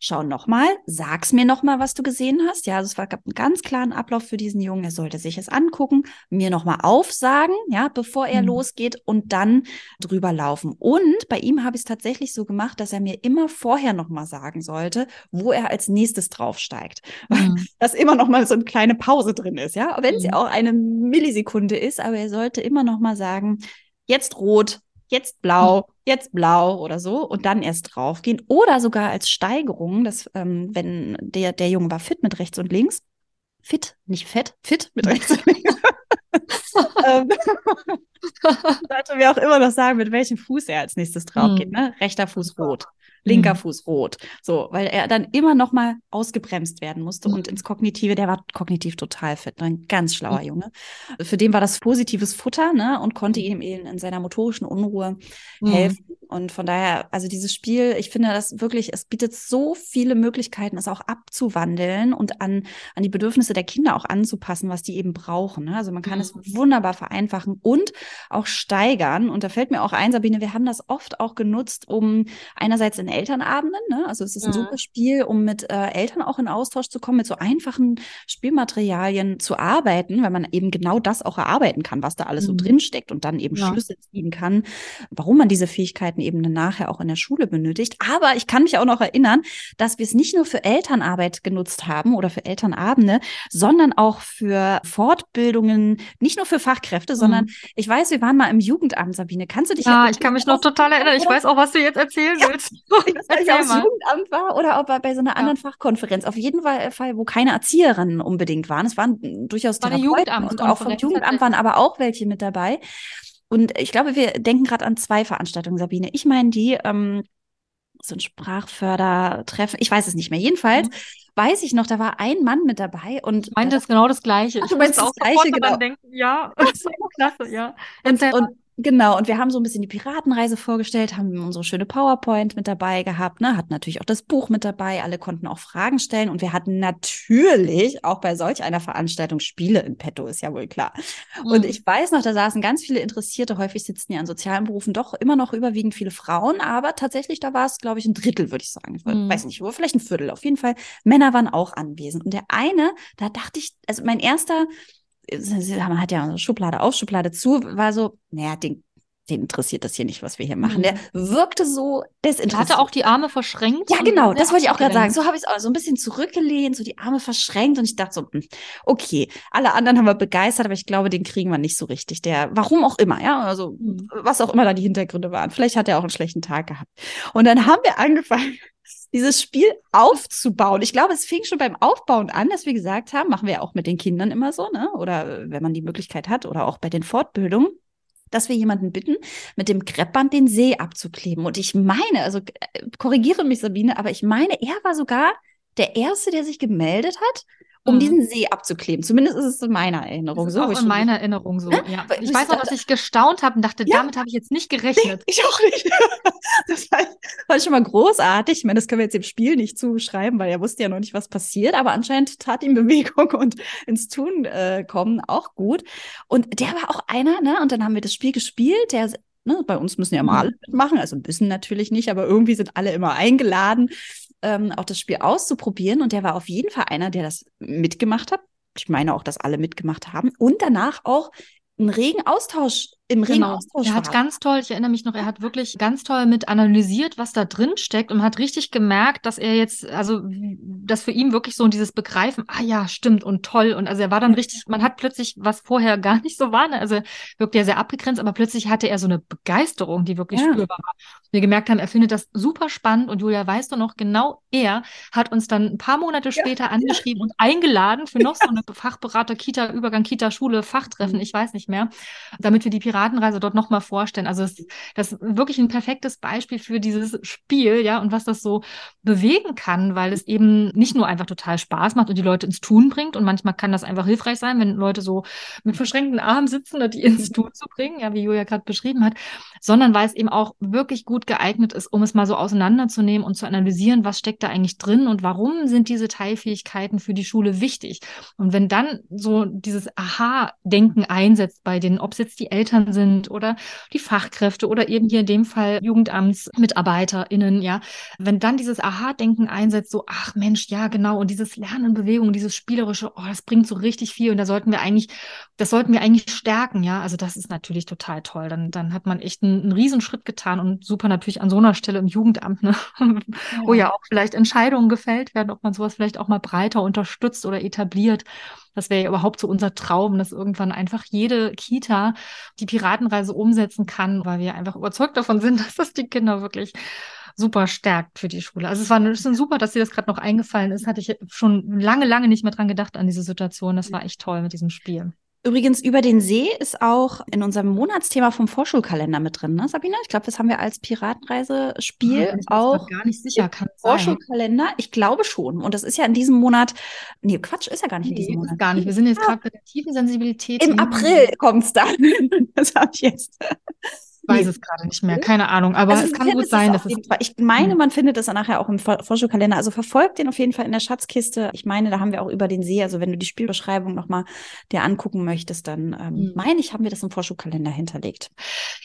schau nochmal, sag's mir nochmal, was du gesehen hast. Ja, also es war, gab einen ganz klaren Ablauf für diesen Jungen. Er sollte sich es angucken, mir nochmal aufsagen, ja, bevor er mhm. losgeht und dann drüber laufen. Und bei ihm habe ich es tatsächlich so gemacht, dass er mir immer vorher nochmal sagen sollte, wo er als nächstes draufsteigt. Mhm. Dass immer nochmal so eine kleine Pause drin ist, ja, wenn mhm. sie auch eine Millisekunde ist, aber er sollte immer nochmal sagen, jetzt rot, jetzt blau, jetzt blau oder so und dann erst draufgehen. Oder sogar als Steigerung, dass ähm, wenn der, der Junge war fit mit rechts und links, fit, nicht fett, fit mit rechts und links. ähm, sollte mir auch immer noch sagen, mit welchem Fuß er als nächstes drauf geht. Mhm. Ne? Rechter Fuß rot, linker mhm. Fuß rot. So, weil er dann immer noch mal ausgebremst werden musste mhm. und ins Kognitive, der war kognitiv total fit, ein ganz schlauer mhm. Junge. Für den war das positives Futter ne? und konnte ihm eben in seiner motorischen Unruhe mhm. helfen. Und von daher, also dieses Spiel, ich finde das wirklich, es bietet so viele Möglichkeiten, es auch abzuwandeln und an, an die Bedürfnisse der Kinder auch anzupassen, was die eben brauchen. Ne? Also man kann es wunderbar vereinfachen und auch steigern. Und da fällt mir auch ein, Sabine, wir haben das oft auch genutzt, um einerseits in Elternabenden, ne? also es ist ein mhm. super Spiel, um mit äh, Eltern auch in Austausch zu kommen, mit so einfachen Spielmaterialien zu arbeiten, weil man eben genau das auch erarbeiten kann, was da alles mhm. so drinsteckt und dann eben ja. Schlüsse ziehen kann, warum man diese Fähigkeiten eben nachher auch in der Schule benötigt. Aber ich kann mich auch noch erinnern, dass wir es nicht nur für Elternarbeit genutzt haben oder für Elternabende, sondern auch für Fortbildungen, nicht nur für Fachkräfte, mhm. sondern ich weiß, wir waren mal im Jugendamt, Sabine. Kannst du dich Ja, ich kann mich noch total erinnern. Ich weiß auch, was du jetzt erzählen ja, willst. Ich weiß ob es Jugendamt war oder ob er bei so einer anderen ja. Fachkonferenz. Auf jeden Fall, wo keine Erzieherinnen unbedingt waren. Es waren durchaus war Therapeuten und auch vom Jugendamt waren aber auch welche mit dabei. Und ich glaube, wir denken gerade an zwei Veranstaltungen, Sabine. Ich meine die, ähm, so ein Sprachfördertreffen, ich weiß es nicht mehr. Jedenfalls mhm. weiß ich noch, da war ein Mann mit dabei und ich meinte das genau das Gleiche. Ach, du meinst das Gleiche, genau. Denken, ja, das ist klasse, ja. Und, und, Genau, und wir haben so ein bisschen die Piratenreise vorgestellt, haben unsere schöne PowerPoint mit dabei gehabt, ne, hatten natürlich auch das Buch mit dabei, alle konnten auch Fragen stellen und wir hatten natürlich auch bei solch einer Veranstaltung Spiele in petto, ist ja wohl klar. Mhm. Und ich weiß noch, da saßen ganz viele Interessierte, häufig sitzen ja an sozialen Berufen doch immer noch überwiegend viele Frauen, aber tatsächlich, da war es, glaube ich, ein Drittel, würde ich sagen. Ich mhm. weiß nicht, vielleicht ein Viertel. Auf jeden Fall, Männer waren auch anwesend. Und der eine, da dachte ich, also mein erster man hat ja Schublade auf, Schublade zu, war so, naja, den, den interessiert das hier nicht, was wir hier machen. Mhm. Der wirkte so desinteressiert. Hatte auch die Arme verschränkt. Ja, genau, das wollte ich auch gerade sagen. So habe ich es auch so ein bisschen zurückgelehnt, so die Arme verschränkt und ich dachte so, hm, okay, alle anderen haben wir begeistert, aber ich glaube, den kriegen wir nicht so richtig. Der, warum auch immer, ja, also mhm. was auch immer da die Hintergründe waren. Vielleicht hat er auch einen schlechten Tag gehabt. Und dann haben wir angefangen, dieses Spiel aufzubauen. Ich glaube, es fing schon beim Aufbauen an, dass wir gesagt haben, machen wir auch mit den Kindern immer so, ne? Oder wenn man die Möglichkeit hat, oder auch bei den Fortbildungen, dass wir jemanden bitten, mit dem Kreppband den See abzukleben. Und ich meine, also äh, korrigiere mich, Sabine, aber ich meine, er war sogar der Erste, der sich gemeldet hat um mhm. diesen See abzukleben. Zumindest ist es in meiner Erinnerung das ist so. Auch in meiner Erinnerung so, ja. Ich weiß noch, dass ich gestaunt habe und dachte, ja. damit habe ich jetzt nicht gerechnet. Nee, ich auch nicht. das war, war, schon mal großartig. Ich meine, das können wir jetzt dem Spiel nicht zuschreiben, weil er wusste ja noch nicht, was passiert, aber anscheinend tat ihm Bewegung und ins Tun äh, kommen auch gut. Und der war auch einer, ne? Und dann haben wir das Spiel gespielt, der Ne, bei uns müssen ja mal mhm. alle mitmachen, also müssen natürlich nicht, aber irgendwie sind alle immer eingeladen ähm, auch das Spiel auszuprobieren. Und der war auf jeden Fall einer, der das mitgemacht hat. Ich meine auch, dass alle mitgemacht haben. Und danach auch einen regen Austausch im genau. Austausch Er hat war. ganz toll, ich erinnere mich noch, er hat wirklich ganz toll mit analysiert, was da drin steckt und hat richtig gemerkt, dass er jetzt, also, dass für ihn wirklich so dieses Begreifen, ah ja, stimmt und toll. Und also er war dann richtig, man hat plötzlich, was vorher gar nicht so war, ne? also wirkt ja sehr abgegrenzt, aber plötzlich hatte er so eine Begeisterung, die wirklich ja. spürbar war. Wir gemerkt haben, er findet das super spannend und Julia, weißt du noch, genau er hat uns dann ein paar Monate später ja. angeschrieben und eingeladen für noch so eine Fachberater, Kita, Übergang, Kita, Schule, Fachtreffen, mhm. ich weiß nicht mehr, damit wir die Piraten Piratenreise dort nochmal vorstellen. Also es, das ist wirklich ein perfektes Beispiel für dieses Spiel, ja, und was das so bewegen kann, weil es eben nicht nur einfach total Spaß macht und die Leute ins Tun bringt. Und manchmal kann das einfach hilfreich sein, wenn Leute so mit verschränkten Armen sitzen, die ins Tun zu bringen, ja, wie Julia gerade beschrieben hat, sondern weil es eben auch wirklich gut geeignet ist, um es mal so auseinanderzunehmen und zu analysieren, was steckt da eigentlich drin und warum sind diese Teilfähigkeiten für die Schule wichtig. Und wenn dann so dieses Aha-Denken einsetzt bei denen, ob es jetzt die Eltern sind oder die Fachkräfte oder eben hier in dem Fall JugendamtsmitarbeiterInnen, ja, wenn dann dieses Aha-Denken einsetzt, so, ach Mensch, ja, genau, und dieses Lernen in Bewegung, dieses spielerische, oh, das bringt so richtig viel und da sollten wir eigentlich, das sollten wir eigentlich stärken, ja, also das ist natürlich total toll. Dann, dann hat man echt einen, einen Riesenschritt getan und super natürlich an so einer Stelle im Jugendamt, ne, ja. wo ja auch vielleicht Entscheidungen gefällt werden, ob man sowas vielleicht auch mal breiter unterstützt oder etabliert. Das wäre ja überhaupt so unser Traum, dass irgendwann einfach jede Kita die Piratenreise umsetzen kann, weil wir einfach überzeugt davon sind, dass das die Kinder wirklich super stärkt für die Schule. Also es war es super, dass dir das gerade noch eingefallen ist. Hatte ich schon lange, lange nicht mehr dran gedacht an diese Situation. Das war echt toll mit diesem Spiel. Übrigens, über den See ist auch in unserem Monatsthema vom Vorschulkalender mit drin, ne, Sabine? Ich glaube, das haben wir als Piratenreisespiel ja, auch. gar nicht sicher, kann Vorschulkalender. Ich glaube schon. Und das ist ja in diesem Monat. Nee, Quatsch, ist ja gar nicht nee, in diesem Monat. Gar nicht. Wir sind jetzt gerade bei der tiefen Sensibilität. Im April kommt es dann. das habe ich jetzt weiß es gerade nicht mehr, keine Ahnung, aber also es kann gut sein, dass es. Ich meine, man findet das nachher auch im Vorschulkalender. Also verfolgt den auf jeden Fall in der Schatzkiste. Ich meine, da haben wir auch über den See, also wenn du die Spielbeschreibung nochmal dir angucken möchtest, dann ähm, mhm. meine ich, haben wir das im Vorschulkalender hinterlegt.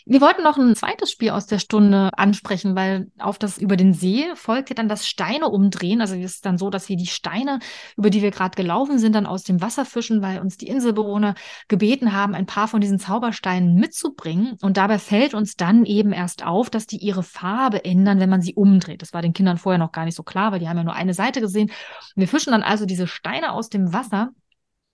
Wir wollten noch ein zweites Spiel aus der Stunde ansprechen, weil auf das über den See folgt ja dann das Steine umdrehen. Also es ist dann so, dass wir die Steine, über die wir gerade gelaufen sind, dann aus dem Wasser fischen, weil uns die Inselbewohner gebeten haben, ein paar von diesen Zaubersteinen mitzubringen. Und dabei fällt uns dann eben erst auf, dass die ihre Farbe ändern, wenn man sie umdreht. Das war den Kindern vorher noch gar nicht so klar, weil die haben ja nur eine Seite gesehen. Wir fischen dann also diese Steine aus dem Wasser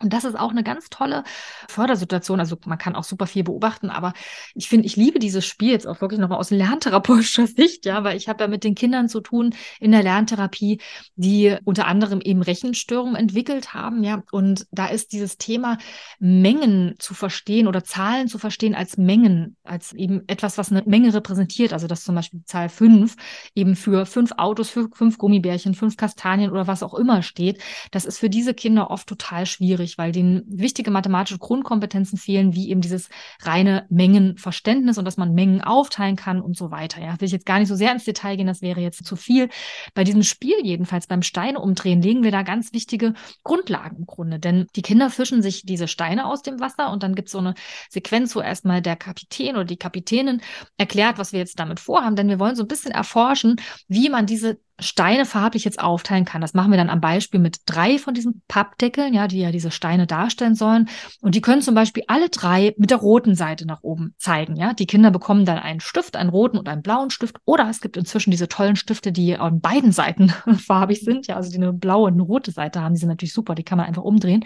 und das ist auch eine ganz tolle Fördersituation. Also man kann auch super viel beobachten, aber ich finde, ich liebe dieses Spiel jetzt auch wirklich nochmal aus lerntherapeutischer Sicht, ja, weil ich habe ja mit den Kindern zu tun in der Lerntherapie, die unter anderem eben Rechenstörungen entwickelt haben, ja. Und da ist dieses Thema Mengen zu verstehen oder Zahlen zu verstehen als Mengen, als eben etwas, was eine Menge repräsentiert. Also dass zum Beispiel die Zahl fünf eben für fünf Autos, für fünf Gummibärchen, fünf Kastanien oder was auch immer steht. Das ist für diese Kinder oft total schwierig schwierig, weil denen wichtige mathematische Grundkompetenzen fehlen, wie eben dieses reine Mengenverständnis und dass man Mengen aufteilen kann und so weiter. Ja, will ich jetzt gar nicht so sehr ins Detail gehen, das wäre jetzt zu viel. Bei diesem Spiel jedenfalls, beim Steine umdrehen, legen wir da ganz wichtige Grundlagen im Grunde, denn die Kinder fischen sich diese Steine aus dem Wasser und dann gibt es so eine Sequenz, wo erstmal der Kapitän oder die Kapitänin erklärt, was wir jetzt damit vorhaben, denn wir wollen so ein bisschen erforschen, wie man diese Steine farblich jetzt aufteilen kann. Das machen wir dann am Beispiel mit drei von diesen Pappdeckeln, ja, die ja diese Steine darstellen sollen. Und die können zum Beispiel alle drei mit der roten Seite nach oben zeigen, ja. Die Kinder bekommen dann einen Stift, einen roten und einen blauen Stift. Oder es gibt inzwischen diese tollen Stifte, die an beiden Seiten farbig sind, ja, also die eine blaue und eine rote Seite haben. Die sind natürlich super, die kann man einfach umdrehen.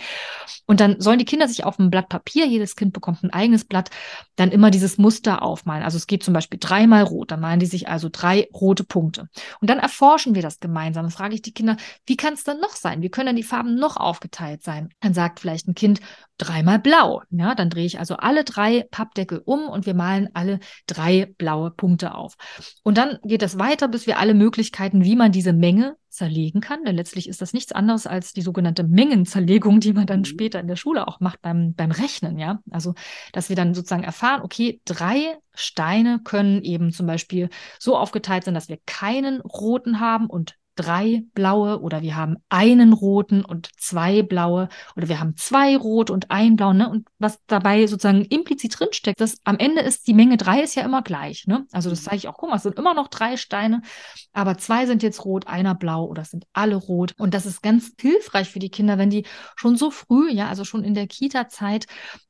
Und dann sollen die Kinder sich auf ein Blatt Papier, jedes Kind bekommt ein eigenes Blatt, dann immer dieses Muster aufmalen. Also es geht zum Beispiel dreimal rot, dann malen die sich also drei rote Punkte. Und dann erforschen erforschen wir das gemeinsam. Dann frage ich die Kinder, wie kann es dann noch sein? Wie können denn die Farben noch aufgeteilt sein? Dann sagt vielleicht ein Kind, dreimal blau. Ja, dann drehe ich also alle drei Pappdeckel um und wir malen alle drei blaue Punkte auf. Und dann geht es weiter, bis wir alle Möglichkeiten, wie man diese Menge zerlegen kann. Denn letztlich ist das nichts anderes als die sogenannte Mengenzerlegung, die man dann mhm. später in der Schule auch macht beim, beim Rechnen. Ja, also, dass wir dann sozusagen erfahren, okay, drei Steine können eben zum Beispiel so aufgeteilt sein, dass wir keinen roten haben und drei blaue oder wir haben einen roten und zwei blaue oder wir haben zwei rot und ein blau, ne? Und was dabei sozusagen implizit drinsteckt, dass am Ende ist die Menge drei ist ja immer gleich, ne? Also das zeige ich auch, guck mal, es sind immer noch drei Steine, aber zwei sind jetzt rot, einer blau oder es sind alle rot. Und das ist ganz hilfreich für die Kinder, wenn die schon so früh, ja, also schon in der Kita-Zeit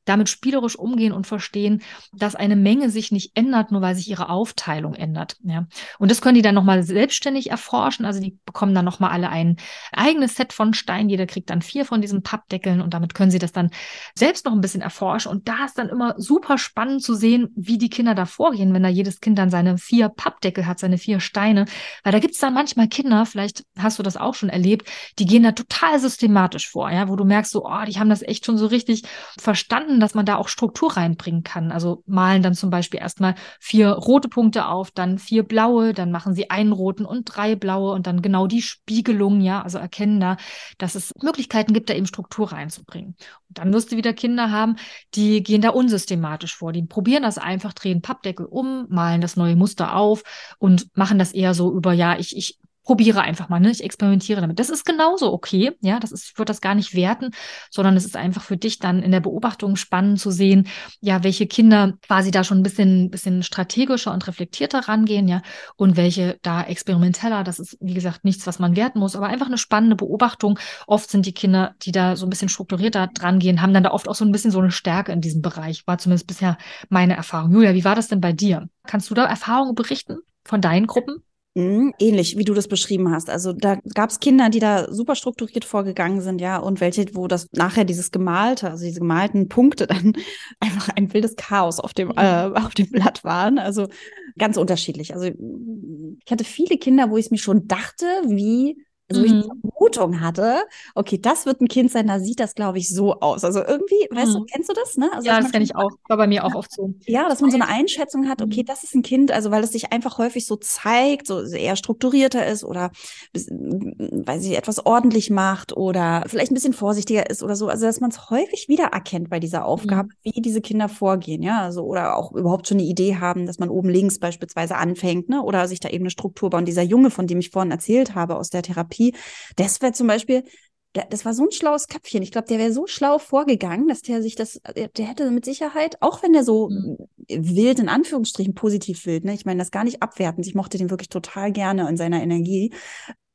damit spielerisch umgehen und verstehen, dass eine Menge sich nicht ändert, nur weil sich ihre Aufteilung ändert. Ja. Und das können die dann nochmal selbstständig erforschen. Also die bekommen dann nochmal alle ein eigenes Set von Steinen. Jeder kriegt dann vier von diesen Pappdeckeln und damit können sie das dann selbst noch ein bisschen erforschen. Und da ist dann immer super spannend zu sehen, wie die Kinder da vorgehen, wenn da jedes Kind dann seine vier Pappdeckel hat, seine vier Steine. Weil da gibt es dann manchmal Kinder, vielleicht hast du das auch schon erlebt, die gehen da total systematisch vor, ja, wo du merkst so, oh, die haben das echt schon so richtig verstanden spannend, dass man da auch Struktur reinbringen kann. Also malen dann zum Beispiel erstmal vier rote Punkte auf, dann vier blaue, dann machen sie einen roten und drei blaue und dann genau die Spiegelung, ja, also erkennen da, dass es Möglichkeiten gibt, da eben Struktur reinzubringen. Und dann wirst du wieder Kinder haben, die gehen da unsystematisch vor. Die probieren das einfach, drehen Pappdeckel um, malen das neue Muster auf und machen das eher so über, ja, ich, ich probiere einfach mal, ne? Ich experimentiere damit. Das ist genauso okay. Ja, das ist, ich würde das gar nicht werten, sondern es ist einfach für dich dann in der Beobachtung spannend zu sehen, ja, welche Kinder quasi da schon ein bisschen, bisschen strategischer und reflektierter rangehen, ja, und welche da experimenteller. Das ist, wie gesagt, nichts, was man werten muss, aber einfach eine spannende Beobachtung. Oft sind die Kinder, die da so ein bisschen strukturierter dran gehen, haben dann da oft auch so ein bisschen so eine Stärke in diesem Bereich. War zumindest bisher meine Erfahrung. Julia, wie war das denn bei dir? Kannst du da Erfahrungen berichten von deinen Gruppen? Mhm, ähnlich, wie du das beschrieben hast. Also da gab es Kinder, die da super strukturiert vorgegangen sind, ja, und welche, wo das nachher dieses gemalte, also diese gemalten Punkte dann einfach ein wildes Chaos auf dem, äh, auf dem Blatt waren. Also ganz unterschiedlich. Also ich hatte viele Kinder, wo ich mir schon dachte, wie also mhm. ich Vermutung hatte, okay, das wird ein Kind sein, da sieht das, glaube ich, so aus. Also irgendwie, mhm. weißt du, mhm. kennst du das? Ne? Also, ja, das kenne ich auch. War bei mir auch oft so. Ja, dass man so eine Einschätzung hat, okay, mhm. das ist ein Kind, also weil es sich einfach häufig so zeigt, so eher strukturierter ist oder weil sie etwas ordentlich macht oder vielleicht ein bisschen vorsichtiger ist oder so. Also dass man es häufig wiedererkennt bei dieser Aufgabe, mhm. wie diese Kinder vorgehen, ja, also oder auch überhaupt schon eine Idee haben, dass man oben links beispielsweise anfängt, ne, oder sich da eben eine Struktur bauen. Dieser Junge, von dem ich vorhin erzählt habe aus der Therapie, Therapie. Das wäre zum Beispiel, das war so ein schlaues Köpfchen. Ich glaube, der wäre so schlau vorgegangen, dass der sich das, der hätte mit Sicherheit, auch wenn der so mhm. wild, in Anführungsstrichen positiv wild, ne? ich meine das gar nicht abwertend, ich mochte den wirklich total gerne in seiner Energie,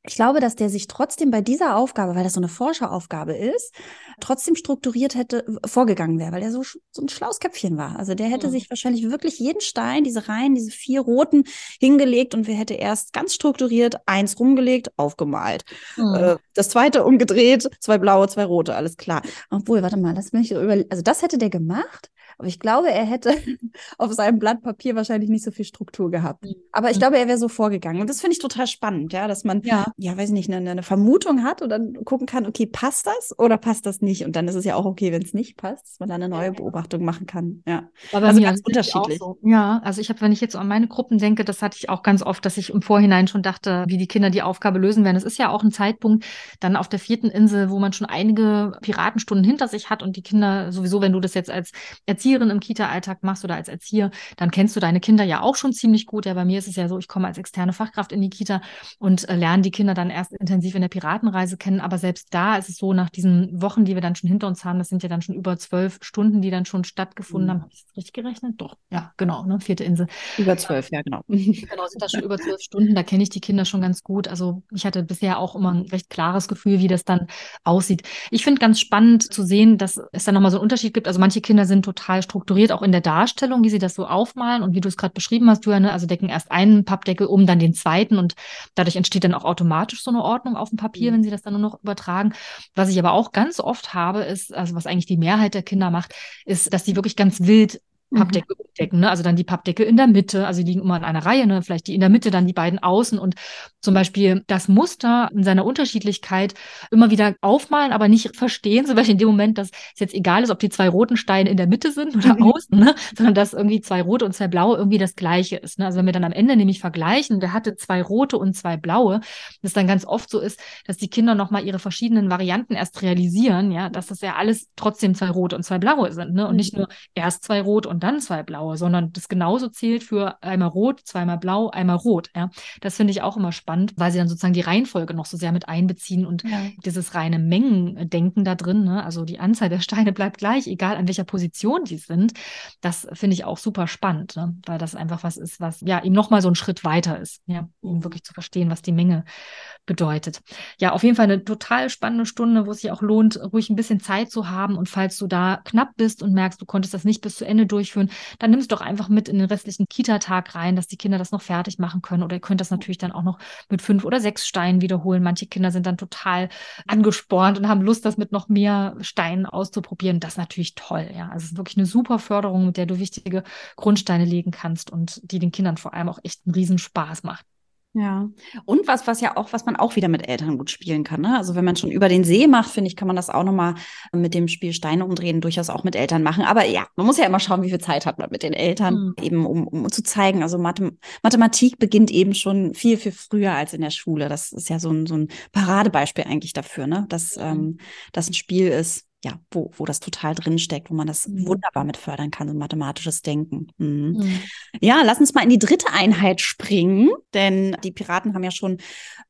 ich glaube, dass der sich trotzdem bei dieser Aufgabe, weil das so eine Forscheraufgabe ist, trotzdem strukturiert hätte vorgegangen wäre, weil er so, so ein schlaues Köpfchen war. Also der hätte mhm. sich wahrscheinlich wirklich jeden Stein, diese Reihen, diese vier roten hingelegt und wir hätte erst ganz strukturiert eins rumgelegt, aufgemalt. Mhm. Äh, das zweite umgedreht, zwei blaue, zwei rote, alles klar. Obwohl, warte mal, das bin ich über, also das hätte der gemacht. Aber ich glaube, er hätte auf seinem Blatt Papier wahrscheinlich nicht so viel Struktur gehabt. Mhm. Aber ich mhm. glaube, er wäre so vorgegangen. Und das finde ich total spannend, ja, dass man, ja, ja weiß nicht, eine, eine, Vermutung hat und dann gucken kann, okay, passt das oder passt das nicht? Und dann ist es ja auch okay, wenn es nicht passt, dass man dann eine neue Beobachtung machen kann. Ja. Aber also ganz unterschiedlich. So. Ja, also ich habe, wenn ich jetzt an meine Gruppen denke, das hatte ich auch ganz oft, dass ich im Vorhinein schon dachte, wie die Kinder die Aufgabe lösen werden. Es ist ja auch ein Zeitpunkt dann auf der vierten Insel, wo man schon einige Piratenstunden hinter sich hat und die Kinder sowieso, wenn du das jetzt als Erzieher Erzieherin im Kita-Alltag machst oder als Erzieher, dann kennst du deine Kinder ja auch schon ziemlich gut. Ja, bei mir ist es ja so, ich komme als externe Fachkraft in die Kita und äh, lerne die Kinder dann erst intensiv in der Piratenreise kennen. Aber selbst da ist es so, nach diesen Wochen, die wir dann schon hinter uns haben, das sind ja dann schon über zwölf Stunden, die dann schon stattgefunden mhm. haben. Habe ich das richtig gerechnet? Doch, ja, genau, ne? Vierte Insel. Über zwölf, ja, genau. Genau, sind das schon über zwölf Stunden. Da kenne ich die Kinder schon ganz gut. Also ich hatte bisher auch immer ein recht klares Gefühl, wie das dann aussieht. Ich finde ganz spannend zu sehen, dass es da nochmal so einen Unterschied gibt. Also manche Kinder sind total strukturiert, auch in der Darstellung, wie sie das so aufmalen und wie du es gerade beschrieben hast, Johanne, also decken erst einen Pappdeckel um, dann den zweiten und dadurch entsteht dann auch automatisch so eine Ordnung auf dem Papier, mhm. wenn sie das dann nur noch übertragen. Was ich aber auch ganz oft habe, ist, also was eigentlich die Mehrheit der Kinder macht, ist, dass sie wirklich ganz wild Pappdecke mhm. umdecken. Ne? Also dann die Pappdecke in der Mitte, also die liegen immer in einer Reihe, ne? vielleicht die in der Mitte, dann die beiden außen und zum Beispiel das Muster in seiner Unterschiedlichkeit immer wieder aufmalen, aber nicht verstehen, zum Beispiel in dem Moment, dass es jetzt egal ist, ob die zwei roten Steine in der Mitte sind oder mhm. außen, ne? sondern dass irgendwie zwei rote und zwei blaue irgendwie das gleiche ist. Ne? Also wenn wir dann am Ende nämlich vergleichen, wer hatte zwei rote und zwei blaue, das dann ganz oft so ist, dass die Kinder nochmal ihre verschiedenen Varianten erst realisieren, ja, dass das ja alles trotzdem zwei rote und zwei blaue sind, ne? Und nicht mhm. nur erst zwei rote und dann zwei blaue, sondern das genauso zählt für einmal rot, zweimal blau, einmal rot. Ja, das finde ich auch immer spannend, weil sie dann sozusagen die Reihenfolge noch so sehr mit einbeziehen und ja. dieses reine Mengendenken da drin, ne? also die Anzahl der Steine bleibt gleich, egal an welcher Position die sind. Das finde ich auch super spannend, ne? weil das einfach was ist, was ja ihm nochmal so einen Schritt weiter ist, ja, um wirklich zu verstehen, was die Menge bedeutet. Ja, auf jeden Fall eine total spannende Stunde, wo es sich auch lohnt, ruhig ein bisschen Zeit zu haben. Und falls du da knapp bist und merkst, du konntest das nicht bis zu Ende durchführen, dann nimm es doch einfach mit in den restlichen Kita-Tag rein, dass die Kinder das noch fertig machen können. Oder ihr könnt das natürlich dann auch noch mit fünf oder sechs Steinen wiederholen. Manche Kinder sind dann total angespornt und haben Lust, das mit noch mehr Steinen auszuprobieren. Das ist natürlich toll. Ja, also es ist wirklich eine super Förderung, mit der du wichtige Grundsteine legen kannst und die den Kindern vor allem auch echt einen Riesenspaß macht. Ja. Und was, was ja auch, was man auch wieder mit Eltern gut spielen kann. Ne? Also wenn man schon über den See macht, finde ich, kann man das auch nochmal mit dem Spiel Steine umdrehen durchaus auch mit Eltern machen. Aber ja, man muss ja immer schauen, wie viel Zeit hat man mit den Eltern, mhm. eben um, um zu zeigen. Also Mathe Mathematik beginnt eben schon viel, viel früher als in der Schule. Das ist ja so ein, so ein Paradebeispiel eigentlich dafür, ne? dass mhm. ähm, das ein Spiel ist, ja, wo, wo das total drin steckt, wo man das mhm. wunderbar mit fördern kann, so mathematisches Denken. Mhm. Mhm. Ja, lass uns mal in die dritte Einheit springen, denn die Piraten haben ja schon,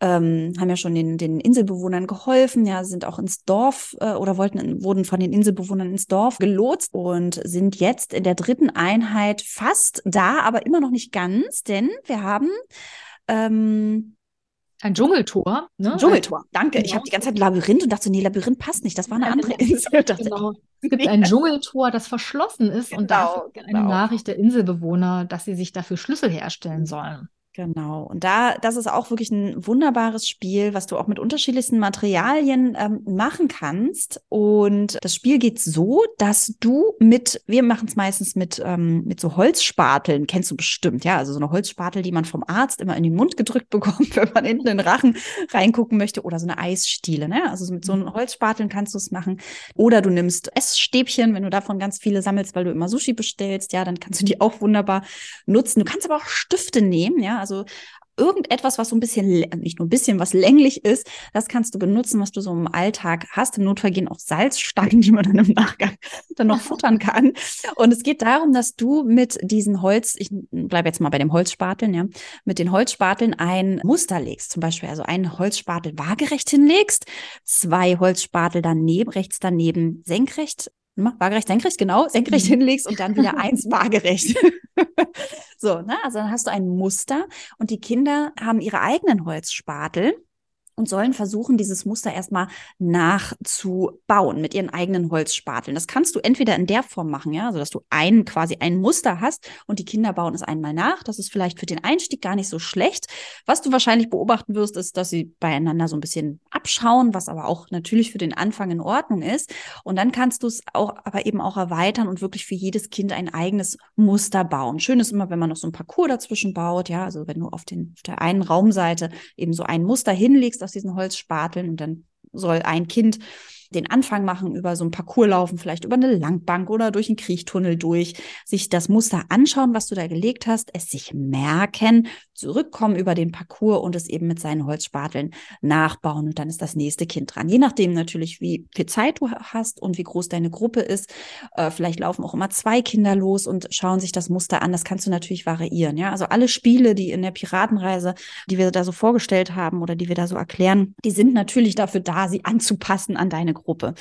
ähm, haben ja schon den, den Inselbewohnern geholfen, ja, sind auch ins Dorf äh, oder wollten, wurden von den Inselbewohnern ins Dorf gelotst und sind jetzt in der dritten Einheit fast da, aber immer noch nicht ganz, denn wir haben ähm, ein Dschungeltor. Ne? Dschungeltor, danke. Genau. Ich habe die ganze Zeit Labyrinth und dachte, nee, Labyrinth passt nicht. Das war eine ja, andere Insel. Genau. Es gibt ein Dschungeltor, das verschlossen ist genau, und da genau. eine Nachricht der Inselbewohner, dass sie sich dafür Schlüssel herstellen sollen. Genau. Und da, das ist auch wirklich ein wunderbares Spiel, was du auch mit unterschiedlichsten Materialien ähm, machen kannst. Und das Spiel geht so, dass du mit, wir machen es meistens mit, ähm, mit so Holzspateln, kennst du bestimmt, ja, also so eine Holzspatel, die man vom Arzt immer in den Mund gedrückt bekommt, wenn man hinten in den Rachen reingucken möchte, oder so eine Eisstiele, ne? Also mit so einem Holzspateln kannst du es machen. Oder du nimmst Essstäbchen, wenn du davon ganz viele sammelst, weil du immer Sushi bestellst, ja, dann kannst du die auch wunderbar nutzen. Du kannst aber auch Stifte nehmen, ja, also irgendetwas, was so ein bisschen, nicht nur ein bisschen, was länglich ist, das kannst du benutzen, was du so im Alltag hast. Im Notfall gehen auch Salzsteine, die man dann im Nachgang dann noch futtern kann. Und es geht darum, dass du mit diesen Holz, ich bleibe jetzt mal bei dem Holzspateln, ja, mit den Holzspateln ein Muster legst. Zum Beispiel also einen Holzspatel waagerecht hinlegst, zwei Holzspatel daneben, rechts daneben senkrecht waagerecht, senkrecht, genau, senkrecht hinlegst und dann wieder eins waagerecht. so, ne? Also dann hast du ein Muster und die Kinder haben ihre eigenen Holzspatel und sollen versuchen, dieses Muster erstmal nachzubauen mit ihren eigenen Holzspateln. Das kannst du entweder in der Form machen, ja, also dass du ein quasi ein Muster hast und die Kinder bauen es einmal nach. Das ist vielleicht für den Einstieg gar nicht so schlecht. Was du wahrscheinlich beobachten wirst, ist, dass sie beieinander so ein bisschen abschauen, was aber auch natürlich für den Anfang in Ordnung ist. Und dann kannst du es auch, aber eben auch erweitern und wirklich für jedes Kind ein eigenes Muster bauen. Schön ist immer, wenn man noch so ein Parcours dazwischen baut, ja, also wenn du auf, den, auf der einen Raumseite eben so ein Muster hinlegst, aus diesen Holzspateln und dann soll ein Kind den Anfang machen, über so ein Parcours laufen, vielleicht über eine Langbank oder durch einen Kriechtunnel durch, sich das Muster anschauen, was du da gelegt hast, es sich merken, zurückkommen über den Parcours und es eben mit seinen Holzspateln nachbauen und dann ist das nächste Kind dran. Je nachdem natürlich, wie viel Zeit du hast und wie groß deine Gruppe ist. Äh, vielleicht laufen auch immer zwei Kinder los und schauen sich das Muster an. Das kannst du natürlich variieren. Ja, also alle Spiele, die in der Piratenreise, die wir da so vorgestellt haben oder die wir da so erklären, die sind natürlich dafür da, sie anzupassen an deine Gruppe.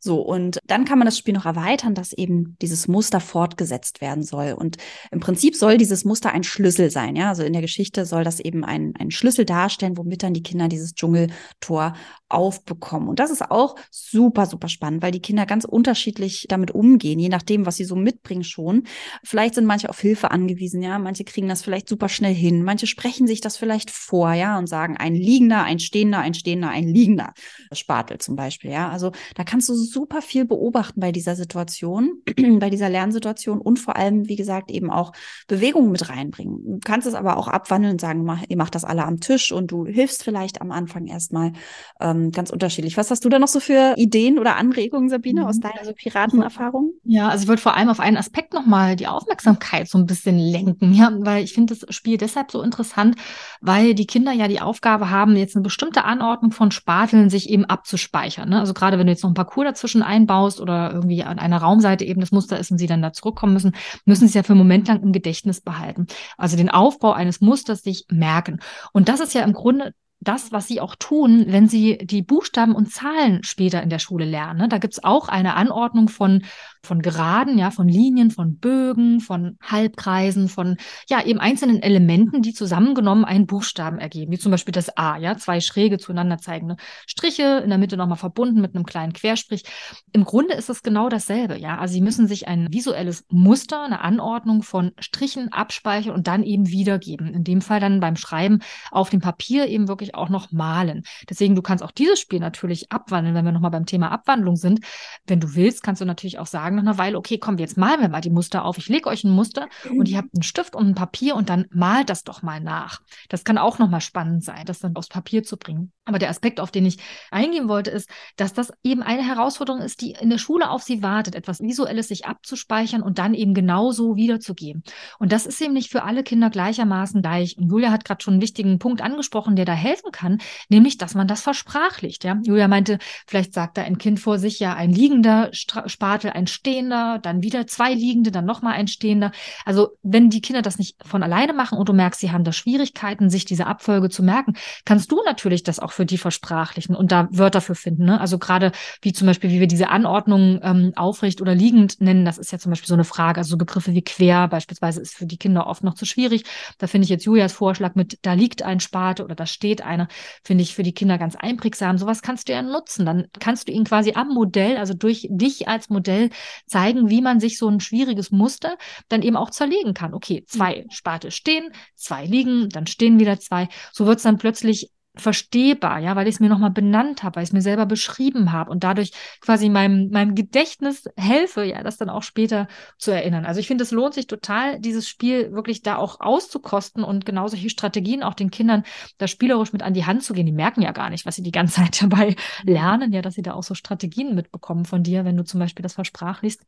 So, und dann kann man das Spiel noch erweitern, dass eben dieses Muster fortgesetzt werden soll. Und im Prinzip soll dieses Muster ein Schlüssel sein. Ja, also in der Geschichte soll das eben ein, ein Schlüssel darstellen, womit dann die Kinder dieses Dschungeltor aufbekommen. Und das ist auch super, super spannend, weil die Kinder ganz unterschiedlich damit umgehen, je nachdem, was sie so mitbringen schon. Vielleicht sind manche auf Hilfe angewiesen, ja. Manche kriegen das vielleicht super schnell hin. Manche sprechen sich das vielleicht vor, ja, und sagen ein liegender, ein stehender, ein stehender, ein liegender Spatel zum Beispiel, ja. Also da kannst du super viel beobachten bei dieser Situation, bei dieser Lernsituation und vor allem, wie gesagt, eben auch Bewegung mit reinbringen. Du kannst es aber auch abwandeln und sagen, mach, ihr macht das alle am Tisch und du hilfst vielleicht am Anfang erstmal ähm, ganz unterschiedlich. Was hast du da noch so für Ideen oder Anregungen, Sabine, aus mhm. deiner so Piratenerfahrung? Ja, also ich würde vor allem auf einen Aspekt nochmal die Aufmerksamkeit so ein bisschen lenken, ja, weil ich finde das Spiel deshalb so interessant, weil die Kinder ja die Aufgabe haben, jetzt eine bestimmte Anordnung von Spateln sich eben abzuspeichern. Ne? Also gerade wenn du jetzt noch ein Parcours dazwischen einbaust oder irgendwie an einer Raumseite eben das Muster ist und sie dann da zurückkommen müssen, müssen sie es ja für einen Moment lang im Gedächtnis behalten. Also den Aufbau eines Musters sich merken. Und das ist ja im Grunde das, was sie auch tun, wenn sie die Buchstaben und Zahlen später in der Schule lernen. Ne? Da gibt's auch eine Anordnung von von Geraden, ja, von Linien, von Bögen, von Halbkreisen, von ja, eben einzelnen Elementen, die zusammengenommen einen Buchstaben ergeben, wie zum Beispiel das A, ja, zwei schräge zueinander zeigende Striche, in der Mitte nochmal verbunden mit einem kleinen Querstrich. Im Grunde ist es genau dasselbe, ja. Also Sie müssen sich ein visuelles Muster, eine Anordnung von Strichen abspeichern und dann eben wiedergeben. In dem Fall dann beim Schreiben auf dem Papier eben wirklich auch noch malen. Deswegen, du kannst auch dieses Spiel natürlich abwandeln, wenn wir nochmal beim Thema Abwandlung sind. Wenn du willst, kannst du natürlich auch sagen, nach einer Weile, okay, komm, jetzt malen wir mal die Muster auf. Ich lege euch ein Muster und ihr habt einen Stift und ein Papier und dann malt das doch mal nach. Das kann auch nochmal spannend sein, das dann aufs Papier zu bringen. Aber der Aspekt, auf den ich eingehen wollte, ist, dass das eben eine Herausforderung ist, die in der Schule auf sie wartet, etwas Visuelles sich abzuspeichern und dann eben genauso wiederzugeben. Und das ist eben nicht für alle Kinder gleichermaßen gleich. Und Julia hat gerade schon einen wichtigen Punkt angesprochen, der da helfen kann, nämlich, dass man das versprachlicht. Ja? Julia meinte, vielleicht sagt da ein Kind vor sich ja ein liegender Spatel, ein stehender, dann wieder zwei liegende, dann nochmal ein stehender. Also wenn die Kinder das nicht von alleine machen und du merkst, sie haben da Schwierigkeiten, sich diese Abfolge zu merken, kannst du natürlich das auch für die versprachlichen und da Wörter für finden. Ne? Also gerade wie zum Beispiel, wie wir diese Anordnung ähm, aufrecht oder liegend nennen, das ist ja zum Beispiel so eine Frage. Also so Begriffe wie quer beispielsweise ist für die Kinder oft noch zu schwierig. Da finde ich jetzt Julias Vorschlag mit, da liegt ein Spate oder da steht einer, finde ich für die Kinder ganz einprägsam. Sowas kannst du ja nutzen. Dann kannst du ihnen quasi am Modell, also durch dich als Modell zeigen, wie man sich so ein schwieriges Muster dann eben auch zerlegen kann. Okay, zwei mhm. Spate stehen, zwei liegen, dann stehen wieder zwei. So wird es dann plötzlich verstehbar, ja, weil ich es mir nochmal benannt habe, weil ich es mir selber beschrieben habe und dadurch quasi meinem, meinem Gedächtnis helfe, ja, das dann auch später zu erinnern. Also ich finde, es lohnt sich total, dieses Spiel wirklich da auch auszukosten und genau solche Strategien auch den Kindern da spielerisch mit an die Hand zu gehen. Die merken ja gar nicht, was sie die ganze Zeit dabei mhm. lernen, ja, dass sie da auch so Strategien mitbekommen von dir, wenn du zum Beispiel das versprachliest.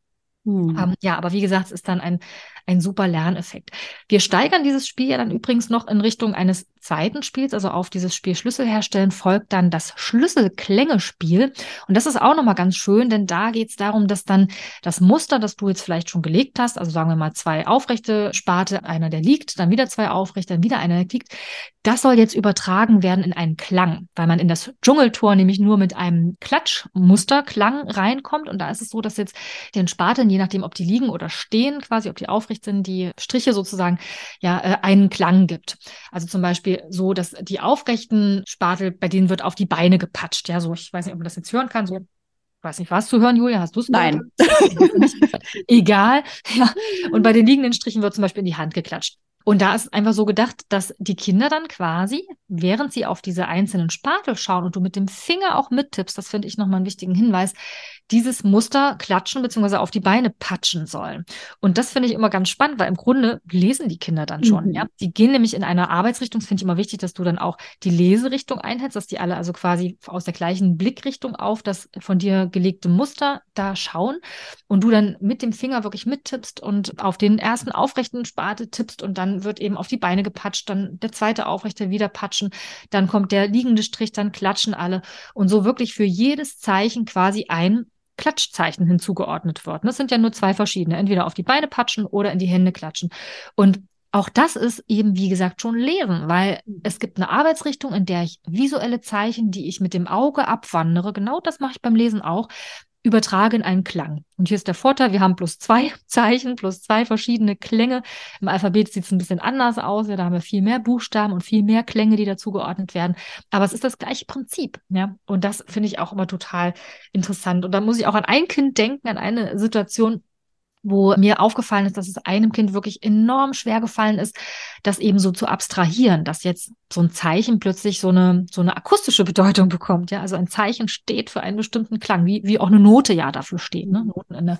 Hm. Ähm, ja, aber wie gesagt, es ist dann ein, ein super Lerneffekt. Wir steigern dieses Spiel ja dann übrigens noch in Richtung eines zweiten Spiels, also auf dieses Spiel Schlüssel herstellen, folgt dann das Schlüsselklängespiel. Und das ist auch nochmal ganz schön, denn da geht es darum, dass dann das Muster, das du jetzt vielleicht schon gelegt hast, also sagen wir mal zwei aufrechte Sparte, einer der liegt, dann wieder zwei aufrechte, dann wieder einer der liegt, das soll jetzt übertragen werden in einen Klang, weil man in das Dschungeltor nämlich nur mit einem Klatschmusterklang reinkommt. Und da ist es so, dass jetzt den Spaten, je nachdem, ob die liegen oder stehen, quasi, ob die aufrecht sind, die Striche sozusagen, ja, äh, einen Klang gibt. Also zum Beispiel so, dass die aufrechten Spatel, bei denen wird auf die Beine gepatscht. Ja, so, ich weiß nicht, ob man das jetzt hören kann, so ich weiß nicht, was zu hören, Julia? Hast du es? Nein. Egal. Ja. Und bei den liegenden Strichen wird zum Beispiel in die Hand geklatscht. Und da ist einfach so gedacht, dass die Kinder dann quasi, während sie auf diese einzelnen Spatel schauen und du mit dem Finger auch mittippst, das finde ich nochmal einen wichtigen Hinweis, dieses Muster klatschen bzw. auf die Beine patschen sollen. Und das finde ich immer ganz spannend, weil im Grunde lesen die Kinder dann schon. Mhm. Ja? Die gehen nämlich in einer Arbeitsrichtung. Das finde ich immer wichtig, dass du dann auch die Leserichtung einhältst, dass die alle also quasi aus der gleichen Blickrichtung auf das von dir gelegte Muster da schauen und du dann mit dem Finger wirklich mittippst und auf den ersten aufrechten Spate tippst und dann wird eben auf die Beine gepatscht, dann der zweite aufrechte wieder patschen, dann kommt der liegende Strich, dann klatschen alle und so wirklich für jedes Zeichen quasi ein Klatschzeichen hinzugeordnet wird. Das sind ja nur zwei verschiedene, entweder auf die Beine patschen oder in die Hände klatschen. Und auch das ist eben, wie gesagt, schon Lesen, weil es gibt eine Arbeitsrichtung, in der ich visuelle Zeichen, die ich mit dem Auge abwandere, genau das mache ich beim Lesen auch, übertrage in einen Klang. Und hier ist der Vorteil, wir haben plus zwei Zeichen, plus zwei verschiedene Klänge. Im Alphabet sieht es ein bisschen anders aus. Ja, da haben wir viel mehr Buchstaben und viel mehr Klänge, die dazugeordnet werden. Aber es ist das gleiche Prinzip. Ja, und das finde ich auch immer total interessant. Und da muss ich auch an ein Kind denken, an eine Situation, wo mir aufgefallen ist, dass es einem Kind wirklich enorm schwer gefallen ist, das eben so zu abstrahieren, dass jetzt so ein Zeichen plötzlich so eine, so eine akustische Bedeutung bekommt. Ja, also ein Zeichen steht für einen bestimmten Klang, wie, wie auch eine Note ja dafür steht. Ne? Noten in der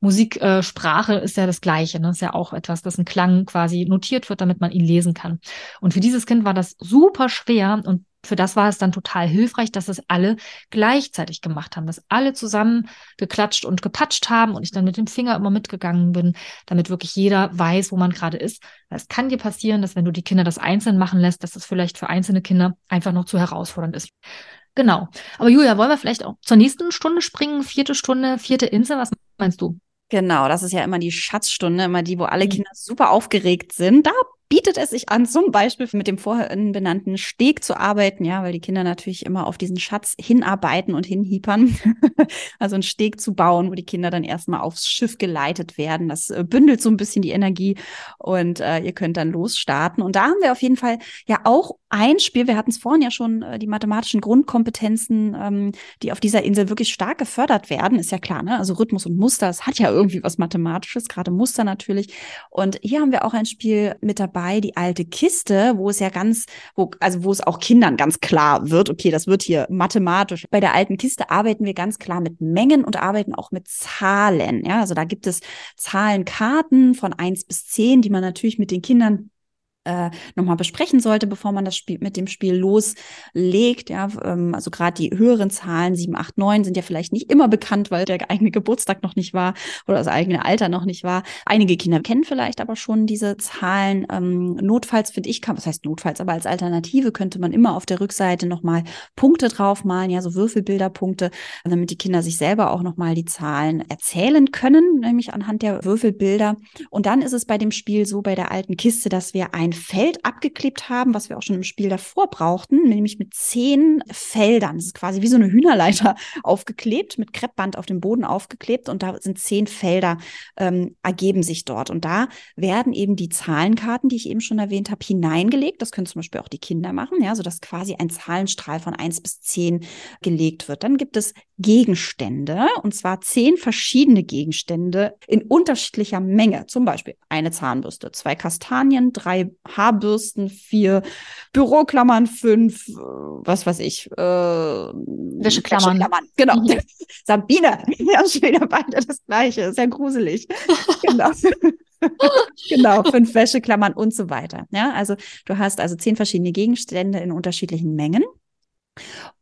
Musiksprache ist ja das Gleiche. Ne? Ist ja auch etwas, dass ein Klang quasi notiert wird, damit man ihn lesen kann. Und für dieses Kind war das super schwer und für das war es dann total hilfreich, dass es alle gleichzeitig gemacht haben, dass alle zusammen geklatscht und gepatscht haben und ich dann mit dem Finger immer mitgegangen bin, damit wirklich jeder weiß, wo man gerade ist. Es kann dir passieren, dass wenn du die Kinder das einzeln machen lässt, dass das vielleicht für einzelne Kinder einfach noch zu herausfordernd ist. Genau. Aber Julia, wollen wir vielleicht auch zur nächsten Stunde springen? Vierte Stunde, vierte Insel, was meinst du? Genau, das ist ja immer die Schatzstunde, immer die, wo alle mhm. Kinder super aufgeregt sind. Da bietet es sich an, zum Beispiel mit dem vorhin benannten Steg zu arbeiten, ja, weil die Kinder natürlich immer auf diesen Schatz hinarbeiten und hinhiepern. also einen Steg zu bauen, wo die Kinder dann erstmal aufs Schiff geleitet werden. Das äh, bündelt so ein bisschen die Energie und äh, ihr könnt dann losstarten. Und da haben wir auf jeden Fall ja auch ein Spiel. Wir hatten es vorhin ja schon, äh, die mathematischen Grundkompetenzen, ähm, die auf dieser Insel wirklich stark gefördert werden, ist ja klar, ne? Also Rhythmus und Muster, es hat ja irgendwie was Mathematisches, gerade Muster natürlich. Und hier haben wir auch ein Spiel mit dabei die alte Kiste, wo es ja ganz, wo, also wo es auch Kindern ganz klar wird, okay, das wird hier mathematisch. Bei der alten Kiste arbeiten wir ganz klar mit Mengen und arbeiten auch mit Zahlen. Ja, also da gibt es Zahlenkarten von eins bis zehn, die man natürlich mit den Kindern äh, nochmal besprechen sollte, bevor man das Spiel mit dem Spiel loslegt. Ja, ähm, also gerade die höheren Zahlen, 7, 8, 9, sind ja vielleicht nicht immer bekannt, weil der eigene Geburtstag noch nicht war oder das eigene Alter noch nicht war. Einige Kinder kennen vielleicht aber schon diese Zahlen. Ähm, notfalls finde ich, kann, was heißt notfalls, aber als Alternative könnte man immer auf der Rückseite nochmal Punkte draufmalen, ja, so Würfelbilderpunkte, damit die Kinder sich selber auch nochmal die Zahlen erzählen können, nämlich anhand der Würfelbilder. Und dann ist es bei dem Spiel so, bei der alten Kiste, dass wir ein Feld abgeklebt haben, was wir auch schon im Spiel davor brauchten, nämlich mit zehn Feldern. Das ist quasi wie so eine Hühnerleiter aufgeklebt, mit Kreppband auf dem Boden aufgeklebt und da sind zehn Felder, ähm, ergeben sich dort. Und da werden eben die Zahlenkarten, die ich eben schon erwähnt habe, hineingelegt. Das können zum Beispiel auch die Kinder machen, ja, sodass quasi ein Zahlenstrahl von eins bis zehn gelegt wird. Dann gibt es Gegenstände, und zwar zehn verschiedene Gegenstände in unterschiedlicher Menge. Zum Beispiel eine Zahnbürste, zwei Kastanien, drei Haarbürsten, vier Büroklammern, fünf, äh, was weiß ich, äh, Wäscheklammern. Wäscheklammern. Genau. Mhm. Sabine, wir haben schon wieder beide das Gleiche. Ist ja gruselig. genau. genau, fünf Wäscheklammern und so weiter. Ja, also du hast also zehn verschiedene Gegenstände in unterschiedlichen Mengen.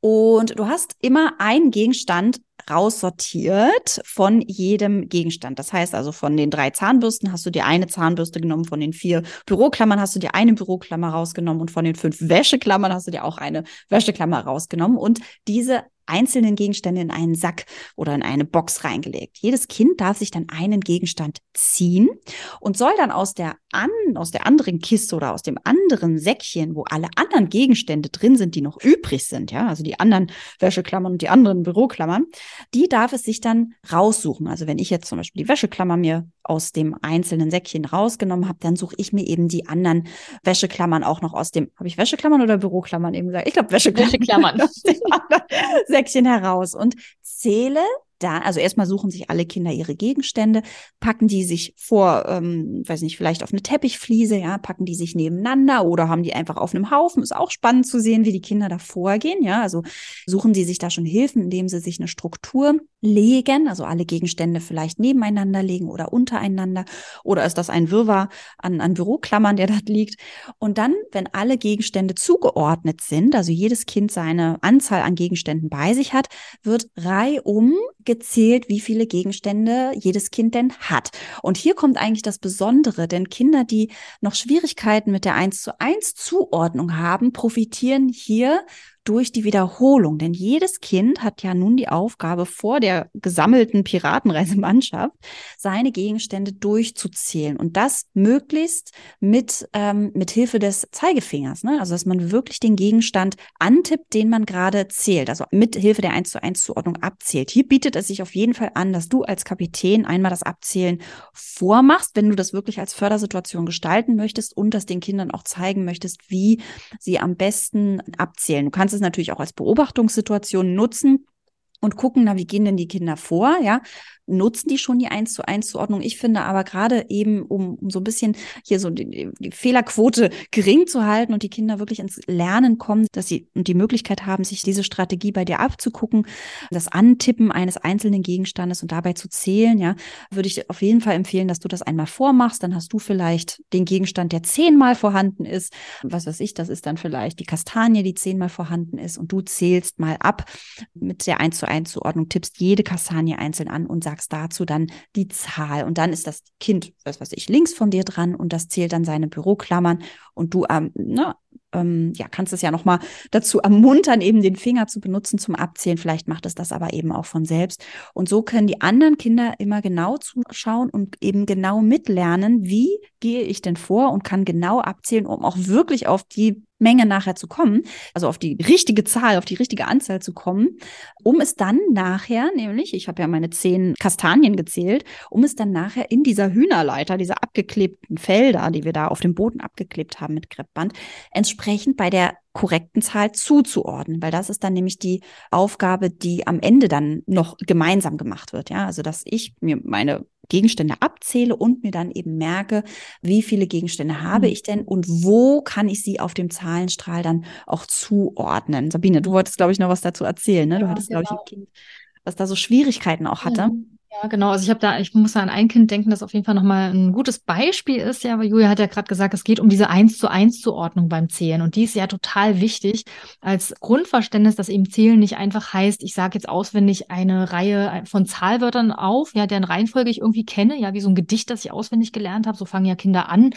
Und du hast immer einen Gegenstand raussortiert von jedem Gegenstand. Das heißt also, von den drei Zahnbürsten hast du dir eine Zahnbürste genommen, von den vier Büroklammern hast du dir eine Büroklammer rausgenommen und von den fünf Wäscheklammern hast du dir auch eine Wäscheklammer rausgenommen. Und diese einzelnen Gegenstände in einen Sack oder in eine Box reingelegt. Jedes Kind darf sich dann einen Gegenstand ziehen und soll dann aus der, an, aus der anderen Kiste oder aus dem anderen Säckchen, wo alle anderen Gegenstände drin sind, die noch übrig sind, ja, also die anderen Wäscheklammern und die anderen Büroklammern, die darf es sich dann raussuchen. Also wenn ich jetzt zum Beispiel die Wäscheklammer mir aus dem einzelnen Säckchen rausgenommen habe, dann suche ich mir eben die anderen Wäscheklammern auch noch aus dem, habe ich Wäscheklammern oder Büroklammern eben gesagt? Ich glaube Wäscheklammern. Wäscheklammern. Säckchen heraus und zähle da, also erstmal suchen sich alle Kinder ihre Gegenstände, packen die sich vor, ähm, weiß nicht, vielleicht auf eine Teppichfliese, ja, packen die sich nebeneinander oder haben die einfach auf einem Haufen. Ist auch spannend zu sehen, wie die Kinder da vorgehen, ja. Also suchen sie sich da schon Hilfen, indem sie sich eine Struktur legen, also alle Gegenstände vielleicht nebeneinander legen oder untereinander. Oder ist das ein Wirrwarr an, an Büroklammern, der dort liegt? Und dann, wenn alle Gegenstände zugeordnet sind, also jedes Kind seine Anzahl an Gegenständen bei sich hat, wird reihum gezählt, wie viele Gegenstände jedes Kind denn hat. Und hier kommt eigentlich das Besondere, denn Kinder, die noch Schwierigkeiten mit der 1 zu 1 Zuordnung haben, profitieren hier durch die Wiederholung. Denn jedes Kind hat ja nun die Aufgabe, vor der gesammelten Piratenreisemannschaft seine Gegenstände durchzuzählen. Und das möglichst mit, ähm, mit Hilfe des Zeigefingers. Ne? Also, dass man wirklich den Gegenstand antippt, den man gerade zählt. Also mit Hilfe der 1 zu 1 Zuordnung abzählt. Hier bietet es sich auf jeden Fall an, dass du als Kapitän einmal das Abzählen vormachst, wenn du das wirklich als Fördersituation gestalten möchtest und das den Kindern auch zeigen möchtest, wie sie am besten abzählen. Du kannst kannst es natürlich auch als Beobachtungssituation nutzen. Und gucken, na, wie gehen denn die Kinder vor, ja? Nutzen die schon die eins zu eins Zuordnung? Ich finde aber gerade eben, um, um so ein bisschen hier so die, die, Fehlerquote gering zu halten und die Kinder wirklich ins Lernen kommen, dass sie und die Möglichkeit haben, sich diese Strategie bei dir abzugucken, das Antippen eines einzelnen Gegenstandes und dabei zu zählen, ja, würde ich auf jeden Fall empfehlen, dass du das einmal vormachst. Dann hast du vielleicht den Gegenstand, der zehnmal vorhanden ist. Was weiß ich, das ist dann vielleicht die Kastanie, die zehnmal vorhanden ist und du zählst mal ab mit der eins zu Einzuordnung, tippst jede Kastanie einzeln an und sagst dazu dann die Zahl. Und dann ist das Kind, was weiß ich, links von dir dran und das zählt dann seine Büroklammern und du ähm, ne, ähm, ja, kannst es ja nochmal dazu ermuntern, eben den Finger zu benutzen zum Abzählen. Vielleicht macht es das aber eben auch von selbst. Und so können die anderen Kinder immer genau zuschauen und eben genau mitlernen, wie gehe ich denn vor und kann genau abzählen, um auch wirklich auf die Menge nachher zu kommen, also auf die richtige Zahl, auf die richtige Anzahl zu kommen, um es dann nachher, nämlich, ich habe ja meine zehn Kastanien gezählt, um es dann nachher in dieser Hühnerleiter, dieser abgeklebten Felder, die wir da auf dem Boden abgeklebt haben mit Kreppband, entsprechend bei der korrekten Zahl zuzuordnen, weil das ist dann nämlich die Aufgabe, die am Ende dann noch gemeinsam gemacht wird. Ja, also dass ich mir meine Gegenstände abzähle und mir dann eben merke, wie viele Gegenstände habe mhm. ich denn und wo kann ich sie auf dem Zahlenstrahl dann auch zuordnen. Sabine, du wolltest, glaube ich, noch was dazu erzählen. Ne? Du ja, hattest, genau. glaube ich, ein Kind, was da so Schwierigkeiten auch hatte. Mhm. Ja, genau. Also ich habe da, ich muss da an ein Kind denken, das auf jeden Fall nochmal ein gutes Beispiel ist. Ja, weil Julia hat ja gerade gesagt, es geht um diese eins zu eins Zuordnung beim Zählen. Und die ist ja total wichtig als Grundverständnis, dass eben Zählen nicht einfach heißt, ich sage jetzt auswendig eine Reihe von Zahlwörtern auf, ja, deren Reihenfolge ich irgendwie kenne, ja, wie so ein Gedicht, das ich auswendig gelernt habe. So fangen ja Kinder an,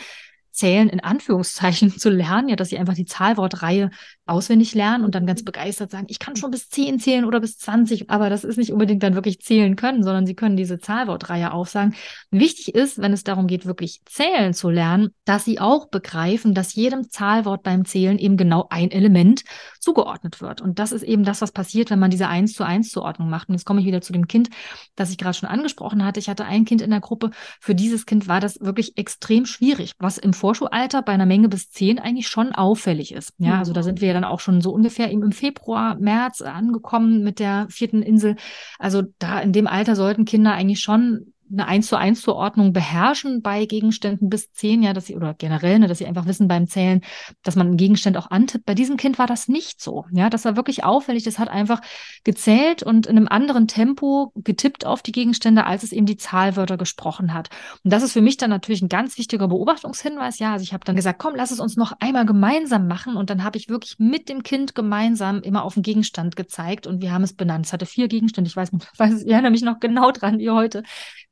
Zählen in Anführungszeichen zu lernen, ja, dass sie einfach die Zahlwortreihe auswendig lernen und dann ganz begeistert sagen, ich kann schon bis zehn zählen oder bis zwanzig, aber das ist nicht unbedingt dann wirklich zählen können, sondern sie können diese Zahlwortreihe aufsagen. Wichtig ist, wenn es darum geht, wirklich zählen zu lernen, dass sie auch begreifen, dass jedem Zahlwort beim Zählen eben genau ein Element zugeordnet wird. Und das ist eben das, was passiert, wenn man diese eins zu eins Zuordnung macht. Und jetzt komme ich wieder zu dem Kind, das ich gerade schon angesprochen hatte. Ich hatte ein Kind in der Gruppe. Für dieses Kind war das wirklich extrem schwierig, was im Vorschulalter bei einer Menge bis zehn eigentlich schon auffällig ist. Ja, also da sind wir dann auch schon so ungefähr im Februar, März angekommen mit der vierten Insel. Also da in dem Alter sollten Kinder eigentlich schon eine eins zu eins Zuordnung beherrschen bei Gegenständen bis zehn, ja, dass sie, oder generell, ne, dass sie einfach wissen beim Zählen, dass man einen Gegenstand auch antippt. Bei diesem Kind war das nicht so. Ja, das war wirklich auffällig. Das hat einfach gezählt und in einem anderen Tempo getippt auf die Gegenstände, als es eben die Zahlwörter gesprochen hat. Und das ist für mich dann natürlich ein ganz wichtiger Beobachtungshinweis. Ja, also ich habe dann gesagt, komm, lass es uns noch einmal gemeinsam machen. Und dann habe ich wirklich mit dem Kind gemeinsam immer auf den Gegenstand gezeigt und wir haben es benannt. Es hatte vier Gegenstände. Ich weiß, weiß ich erinnere mich noch genau dran wie heute.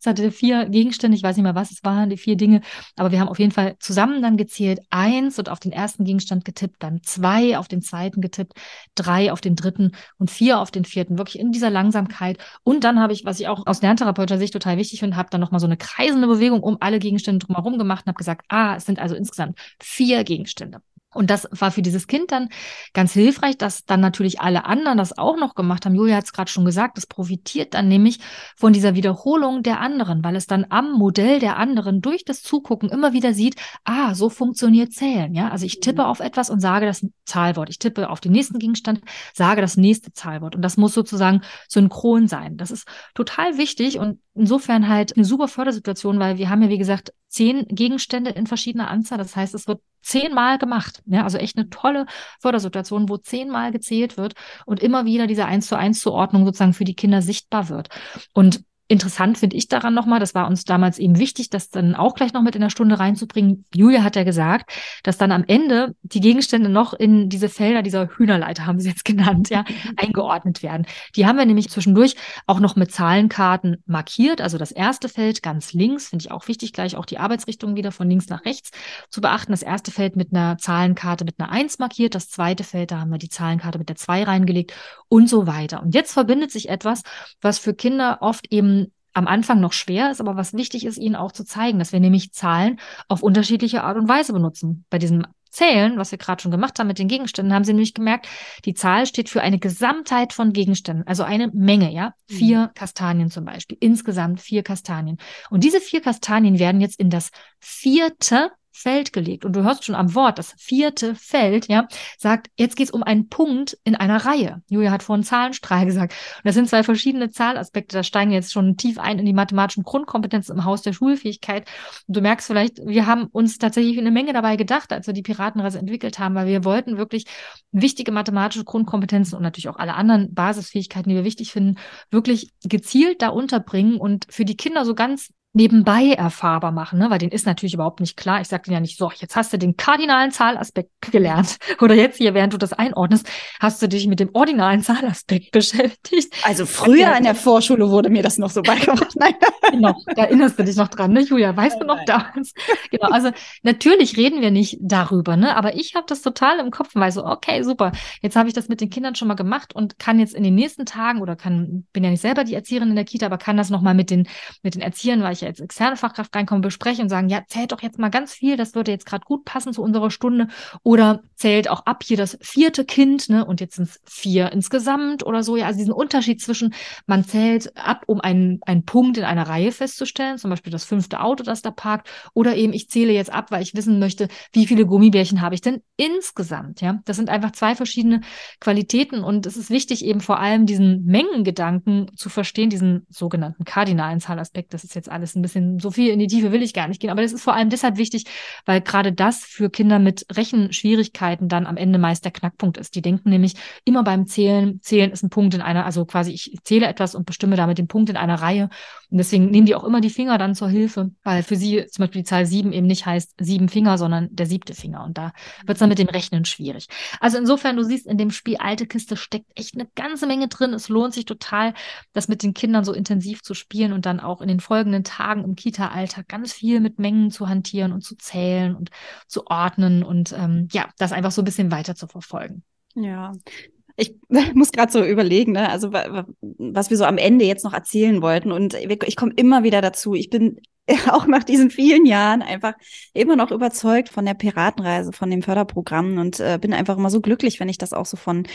Es hatte vier Gegenstände, ich weiß nicht mehr, was es waren, die vier Dinge, aber wir haben auf jeden Fall zusammen dann gezählt, eins und auf den ersten Gegenstand getippt, dann zwei auf den zweiten getippt, drei auf den dritten und vier auf den vierten, wirklich in dieser Langsamkeit. Und dann habe ich, was ich auch aus lerntherapeutischer Sicht total wichtig finde, habe dann nochmal so eine kreisende Bewegung um alle Gegenstände drumherum gemacht und habe gesagt, ah, es sind also insgesamt vier Gegenstände. Und das war für dieses Kind dann ganz hilfreich, dass dann natürlich alle anderen das auch noch gemacht haben. Julia hat es gerade schon gesagt, das profitiert dann nämlich von dieser Wiederholung der anderen, weil es dann am Modell der anderen durch das Zugucken immer wieder sieht, ah, so funktioniert Zählen. Ja, also ich tippe mhm. auf etwas und sage das Zahlwort. Ich tippe auf den nächsten Gegenstand, sage das nächste Zahlwort. Und das muss sozusagen synchron sein. Das ist total wichtig und insofern halt eine super Fördersituation, weil wir haben ja, wie gesagt, zehn Gegenstände in verschiedener Anzahl. Das heißt, es wird zehnmal gemacht. Ja, also echt eine tolle Fördersituation, wo zehnmal gezählt wird und immer wieder diese eins zu eins Zuordnung sozusagen für die Kinder sichtbar wird. Und Interessant finde ich daran nochmal, das war uns damals eben wichtig, das dann auch gleich noch mit in der Stunde reinzubringen. Julia hat ja gesagt, dass dann am Ende die Gegenstände noch in diese Felder dieser Hühnerleiter, haben sie jetzt genannt, ja, eingeordnet werden. Die haben wir nämlich zwischendurch auch noch mit Zahlenkarten markiert. Also das erste Feld ganz links, finde ich auch wichtig, gleich auch die Arbeitsrichtung wieder von links nach rechts zu beachten. Das erste Feld mit einer Zahlenkarte mit einer Eins markiert, das zweite Feld, da haben wir die Zahlenkarte mit der Zwei reingelegt und so weiter. Und jetzt verbindet sich etwas, was für Kinder oft eben am Anfang noch schwer ist, aber was wichtig ist, ihnen auch zu zeigen, dass wir nämlich Zahlen auf unterschiedliche Art und Weise benutzen. Bei diesem Zählen, was wir gerade schon gemacht haben mit den Gegenständen, haben sie nämlich gemerkt, die Zahl steht für eine Gesamtheit von Gegenständen, also eine Menge, ja. Mhm. Vier Kastanien zum Beispiel, insgesamt vier Kastanien. Und diese vier Kastanien werden jetzt in das vierte Feld gelegt. Und du hörst schon am Wort, das vierte Feld, ja, sagt, jetzt geht es um einen Punkt in einer Reihe. Julia hat vorhin Zahlenstrahl gesagt. Und das sind zwei verschiedene Zahlaspekte. Da steigen jetzt schon tief ein in die mathematischen Grundkompetenzen im Haus der Schulfähigkeit. Und du merkst vielleicht, wir haben uns tatsächlich eine Menge dabei gedacht, als wir die Piratenreise entwickelt haben, weil wir wollten wirklich wichtige mathematische Grundkompetenzen und natürlich auch alle anderen Basisfähigkeiten, die wir wichtig finden, wirklich gezielt da unterbringen und für die Kinder so ganz nebenbei erfahrbar machen, ne? weil den ist natürlich überhaupt nicht klar. Ich sage denen ja nicht, so, jetzt hast du den kardinalen Zahlaspekt gelernt oder jetzt hier, während du das einordnest, hast du dich mit dem ordinalen Zahlaspekt beschäftigt. Also früher in der Vorschule wurde mir das noch so beigebracht. Nein. genau, da erinnerst du dich noch dran, ne, Julia? Weißt du noch damals? Genau, also natürlich reden wir nicht darüber, ne? aber ich habe das total im Kopf und weiß so, okay, super, jetzt habe ich das mit den Kindern schon mal gemacht und kann jetzt in den nächsten Tagen oder kann, bin ja nicht selber die Erzieherin in der Kita, aber kann das nochmal mit den, mit den Erziehern, weil ich ja als externe Fachkraft reinkomme, besprechen und sagen, ja, zählt doch jetzt mal ganz viel, das würde jetzt gerade gut passen zu unserer Stunde. Oder zählt auch ab hier das vierte Kind, ne? Und jetzt sind es vier insgesamt oder so. Ja, also diesen Unterschied zwischen, man zählt ab, um einen, einen Punkt in einer Reihe festzustellen, zum Beispiel das fünfte Auto, das da parkt, oder eben ich zähle jetzt ab, weil ich wissen möchte, wie viele Gummibärchen habe ich denn insgesamt, ja. Das sind einfach zwei verschiedene Qualitäten und es ist wichtig, eben vor allem diesen Mengengedanken zu verstehen, diesen sogenannten kardinalen Zahlaspekt. Das ist jetzt alles ein bisschen, so viel in die Tiefe will ich gar nicht gehen, aber das ist vor allem deshalb wichtig, weil gerade das für Kinder mit Rechenschwierigkeiten dann am Ende meist der Knackpunkt ist. Die denken nämlich immer beim Zählen, Zählen ist ein Punkt in einer, also quasi ich zähle etwas und bestimme damit den Punkt in einer Reihe. Und deswegen nehmen die auch immer die Finger dann zur Hilfe, weil für sie zum Beispiel die Zahl sieben eben nicht heißt sieben Finger, sondern der siebte Finger. Und da wird es dann mit dem Rechnen schwierig. Also insofern, du siehst, in dem Spiel Alte Kiste steckt echt eine ganze Menge drin. Es lohnt sich total, das mit den Kindern so intensiv zu spielen und dann auch in den folgenden Tagen im Kita-Alltag ganz viel mit Mengen zu hantieren und zu zählen und zu ordnen und ähm, ja, das einfach so ein bisschen weiter zu verfolgen. Ja, ich muss gerade so überlegen, ne? also was wir so am Ende jetzt noch erzählen wollten. Und ich komme immer wieder dazu. Ich bin auch nach diesen vielen Jahren einfach immer noch überzeugt von der Piratenreise, von dem Förderprogramm und äh, bin einfach immer so glücklich, wenn ich das auch so von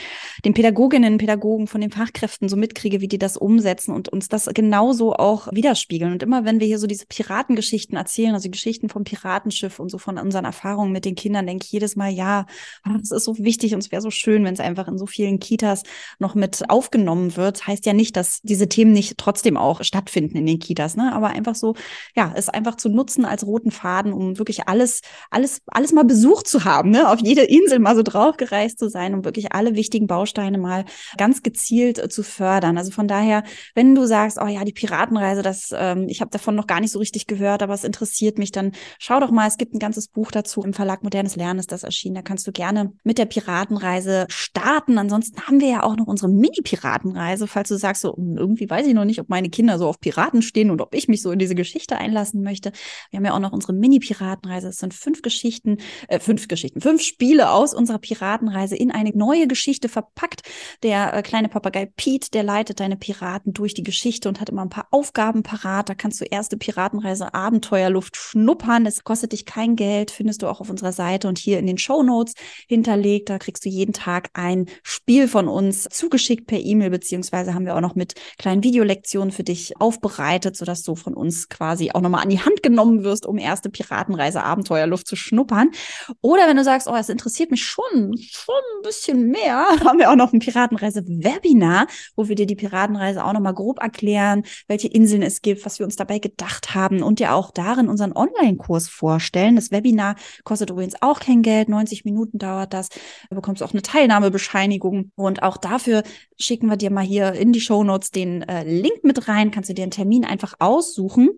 den Pädagoginnen, Pädagogen, von den Fachkräften so mitkriege, wie die das umsetzen und uns das genauso auch widerspiegeln. Und immer wenn wir hier so diese Piratengeschichten erzählen, also Geschichten vom Piratenschiff und so von unseren Erfahrungen mit den Kindern, denke ich jedes Mal, ja, das ist so wichtig und es wäre so schön, wenn es einfach in so vielen Kitas noch mit aufgenommen wird. Heißt ja nicht, dass diese Themen nicht trotzdem auch stattfinden in den Kitas, ne? Aber einfach so, ja, es einfach zu nutzen als roten Faden, um wirklich alles, alles, alles mal besucht zu haben, ne? auf jede Insel mal so draufgereist zu sein, um wirklich alle wichtigen Bausteine mal ganz gezielt äh, zu fördern. Also von daher, wenn du sagst, oh ja, die Piratenreise, das, ähm, ich habe davon noch gar nicht so richtig gehört, aber es interessiert mich, dann schau doch mal, es gibt ein ganzes Buch dazu im Verlag Modernes Lernen ist das erschienen. Da kannst du gerne mit der Piratenreise starten. Ansonsten haben wir ja auch noch unsere Mini-Piratenreise, falls du sagst, so hm, irgendwie weiß ich noch nicht, ob meine Kinder so auf Piraten stehen und ob ich mich so in diese Geschichte ein einlassen möchte. Wir haben ja auch noch unsere Mini-Piratenreise. Es sind fünf Geschichten, äh, fünf Geschichten, fünf Spiele aus unserer Piratenreise in eine neue Geschichte verpackt. Der äh, kleine Papagei Pete, der leitet deine Piraten durch die Geschichte und hat immer ein paar Aufgaben parat. Da kannst du erste Piratenreise Abenteuerluft schnuppern. Es kostet dich kein Geld, findest du auch auf unserer Seite und hier in den Show hinterlegt. Da kriegst du jeden Tag ein Spiel von uns zugeschickt per E-Mail, beziehungsweise haben wir auch noch mit kleinen Videolektionen für dich aufbereitet, sodass du von uns quasi auch nochmal an die Hand genommen wirst, um erste Piratenreise Abenteuerluft zu schnuppern. Oder wenn du sagst, oh, es interessiert mich schon, schon ein bisschen mehr, haben wir auch noch ein Piratenreise-Webinar, wo wir dir die Piratenreise auch nochmal grob erklären, welche Inseln es gibt, was wir uns dabei gedacht haben und dir auch darin unseren Online-Kurs vorstellen. Das Webinar kostet übrigens auch kein Geld, 90 Minuten dauert das. Da bekommst du auch eine Teilnahmebescheinigung und auch dafür schicken wir dir mal hier in die Show den äh, Link mit rein, kannst du dir einen Termin einfach aussuchen.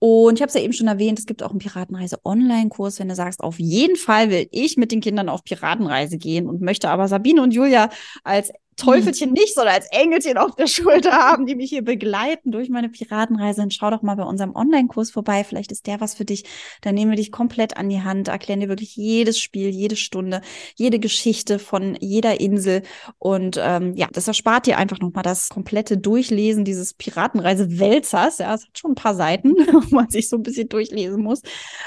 Und ich habe es ja eben schon erwähnt, es gibt auch einen Piratenreise-Online-Kurs, wenn du sagst, auf jeden Fall will ich mit den Kindern auf Piratenreise gehen und möchte aber Sabine und Julia als Teufelchen nicht, sondern als Engelchen auf der Schulter haben, die mich hier begleiten durch meine Piratenreise. Und schau doch mal bei unserem Online-Kurs vorbei. Vielleicht ist der was für dich. Da nehmen wir dich komplett an die Hand, erklären dir wirklich jedes Spiel, jede Stunde, jede Geschichte von jeder Insel. Und ähm, ja, das erspart dir einfach nochmal das komplette Durchlesen dieses Piratenreise-Wälzers. Ja, es hat schon ein paar Seiten, wo man sich so ein bisschen durchlesen muss.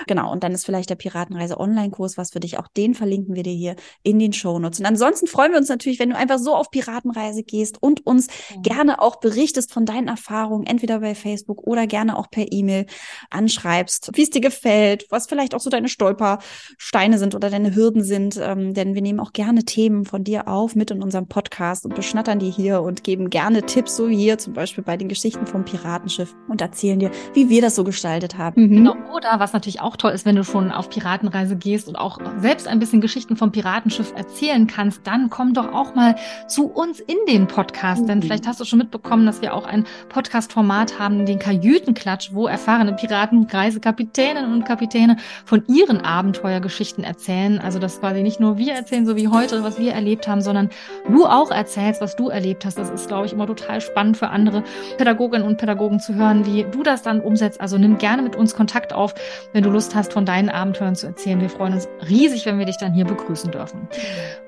Genau. Und dann ist vielleicht der Piratenreise-Online-Kurs was für dich. Auch den verlinken wir dir hier in den Show Notes. Und ansonsten freuen wir uns natürlich, wenn du einfach so auf Piratenreise Piratenreise gehst und uns ja. gerne auch berichtest von deinen Erfahrungen, entweder bei Facebook oder gerne auch per E-Mail anschreibst, wie es dir gefällt, was vielleicht auch so deine Stolpersteine sind oder deine Hürden sind. Ähm, denn wir nehmen auch gerne Themen von dir auf mit in unserem Podcast und beschnattern die hier und geben gerne Tipps, so wie hier zum Beispiel bei den Geschichten vom Piratenschiff und erzählen dir, wie wir das so gestaltet haben. Mhm. Genau. Oder was natürlich auch toll ist, wenn du schon auf Piratenreise gehst und auch selbst ein bisschen Geschichten vom Piratenschiff erzählen kannst, dann komm doch auch mal zu uns in den Podcast. Mhm. Denn vielleicht hast du schon mitbekommen, dass wir auch ein Podcast-Format haben, den Kajütenklatsch, wo erfahrene Piratenreisekapitäninnen und Kapitäne von ihren Abenteuergeschichten erzählen. Also das quasi nicht nur wir erzählen, so wie heute, was wir erlebt haben, sondern du auch erzählst, was du erlebt hast. Das ist, glaube ich, immer total spannend für andere Pädagoginnen und Pädagogen zu hören, wie du das dann umsetzt. Also nimm gerne mit uns Kontakt auf, wenn du Lust hast, von deinen Abenteuern zu erzählen. Wir freuen uns riesig, wenn wir dich dann hier begrüßen dürfen.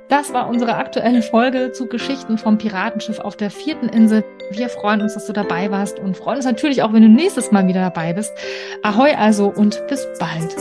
Das war unsere aktuelle Folge zu Geschichten vom Piratenschiff auf der vierten Insel. Wir freuen uns, dass du dabei warst und freuen uns natürlich auch, wenn du nächstes Mal wieder dabei bist. Ahoi also und bis bald.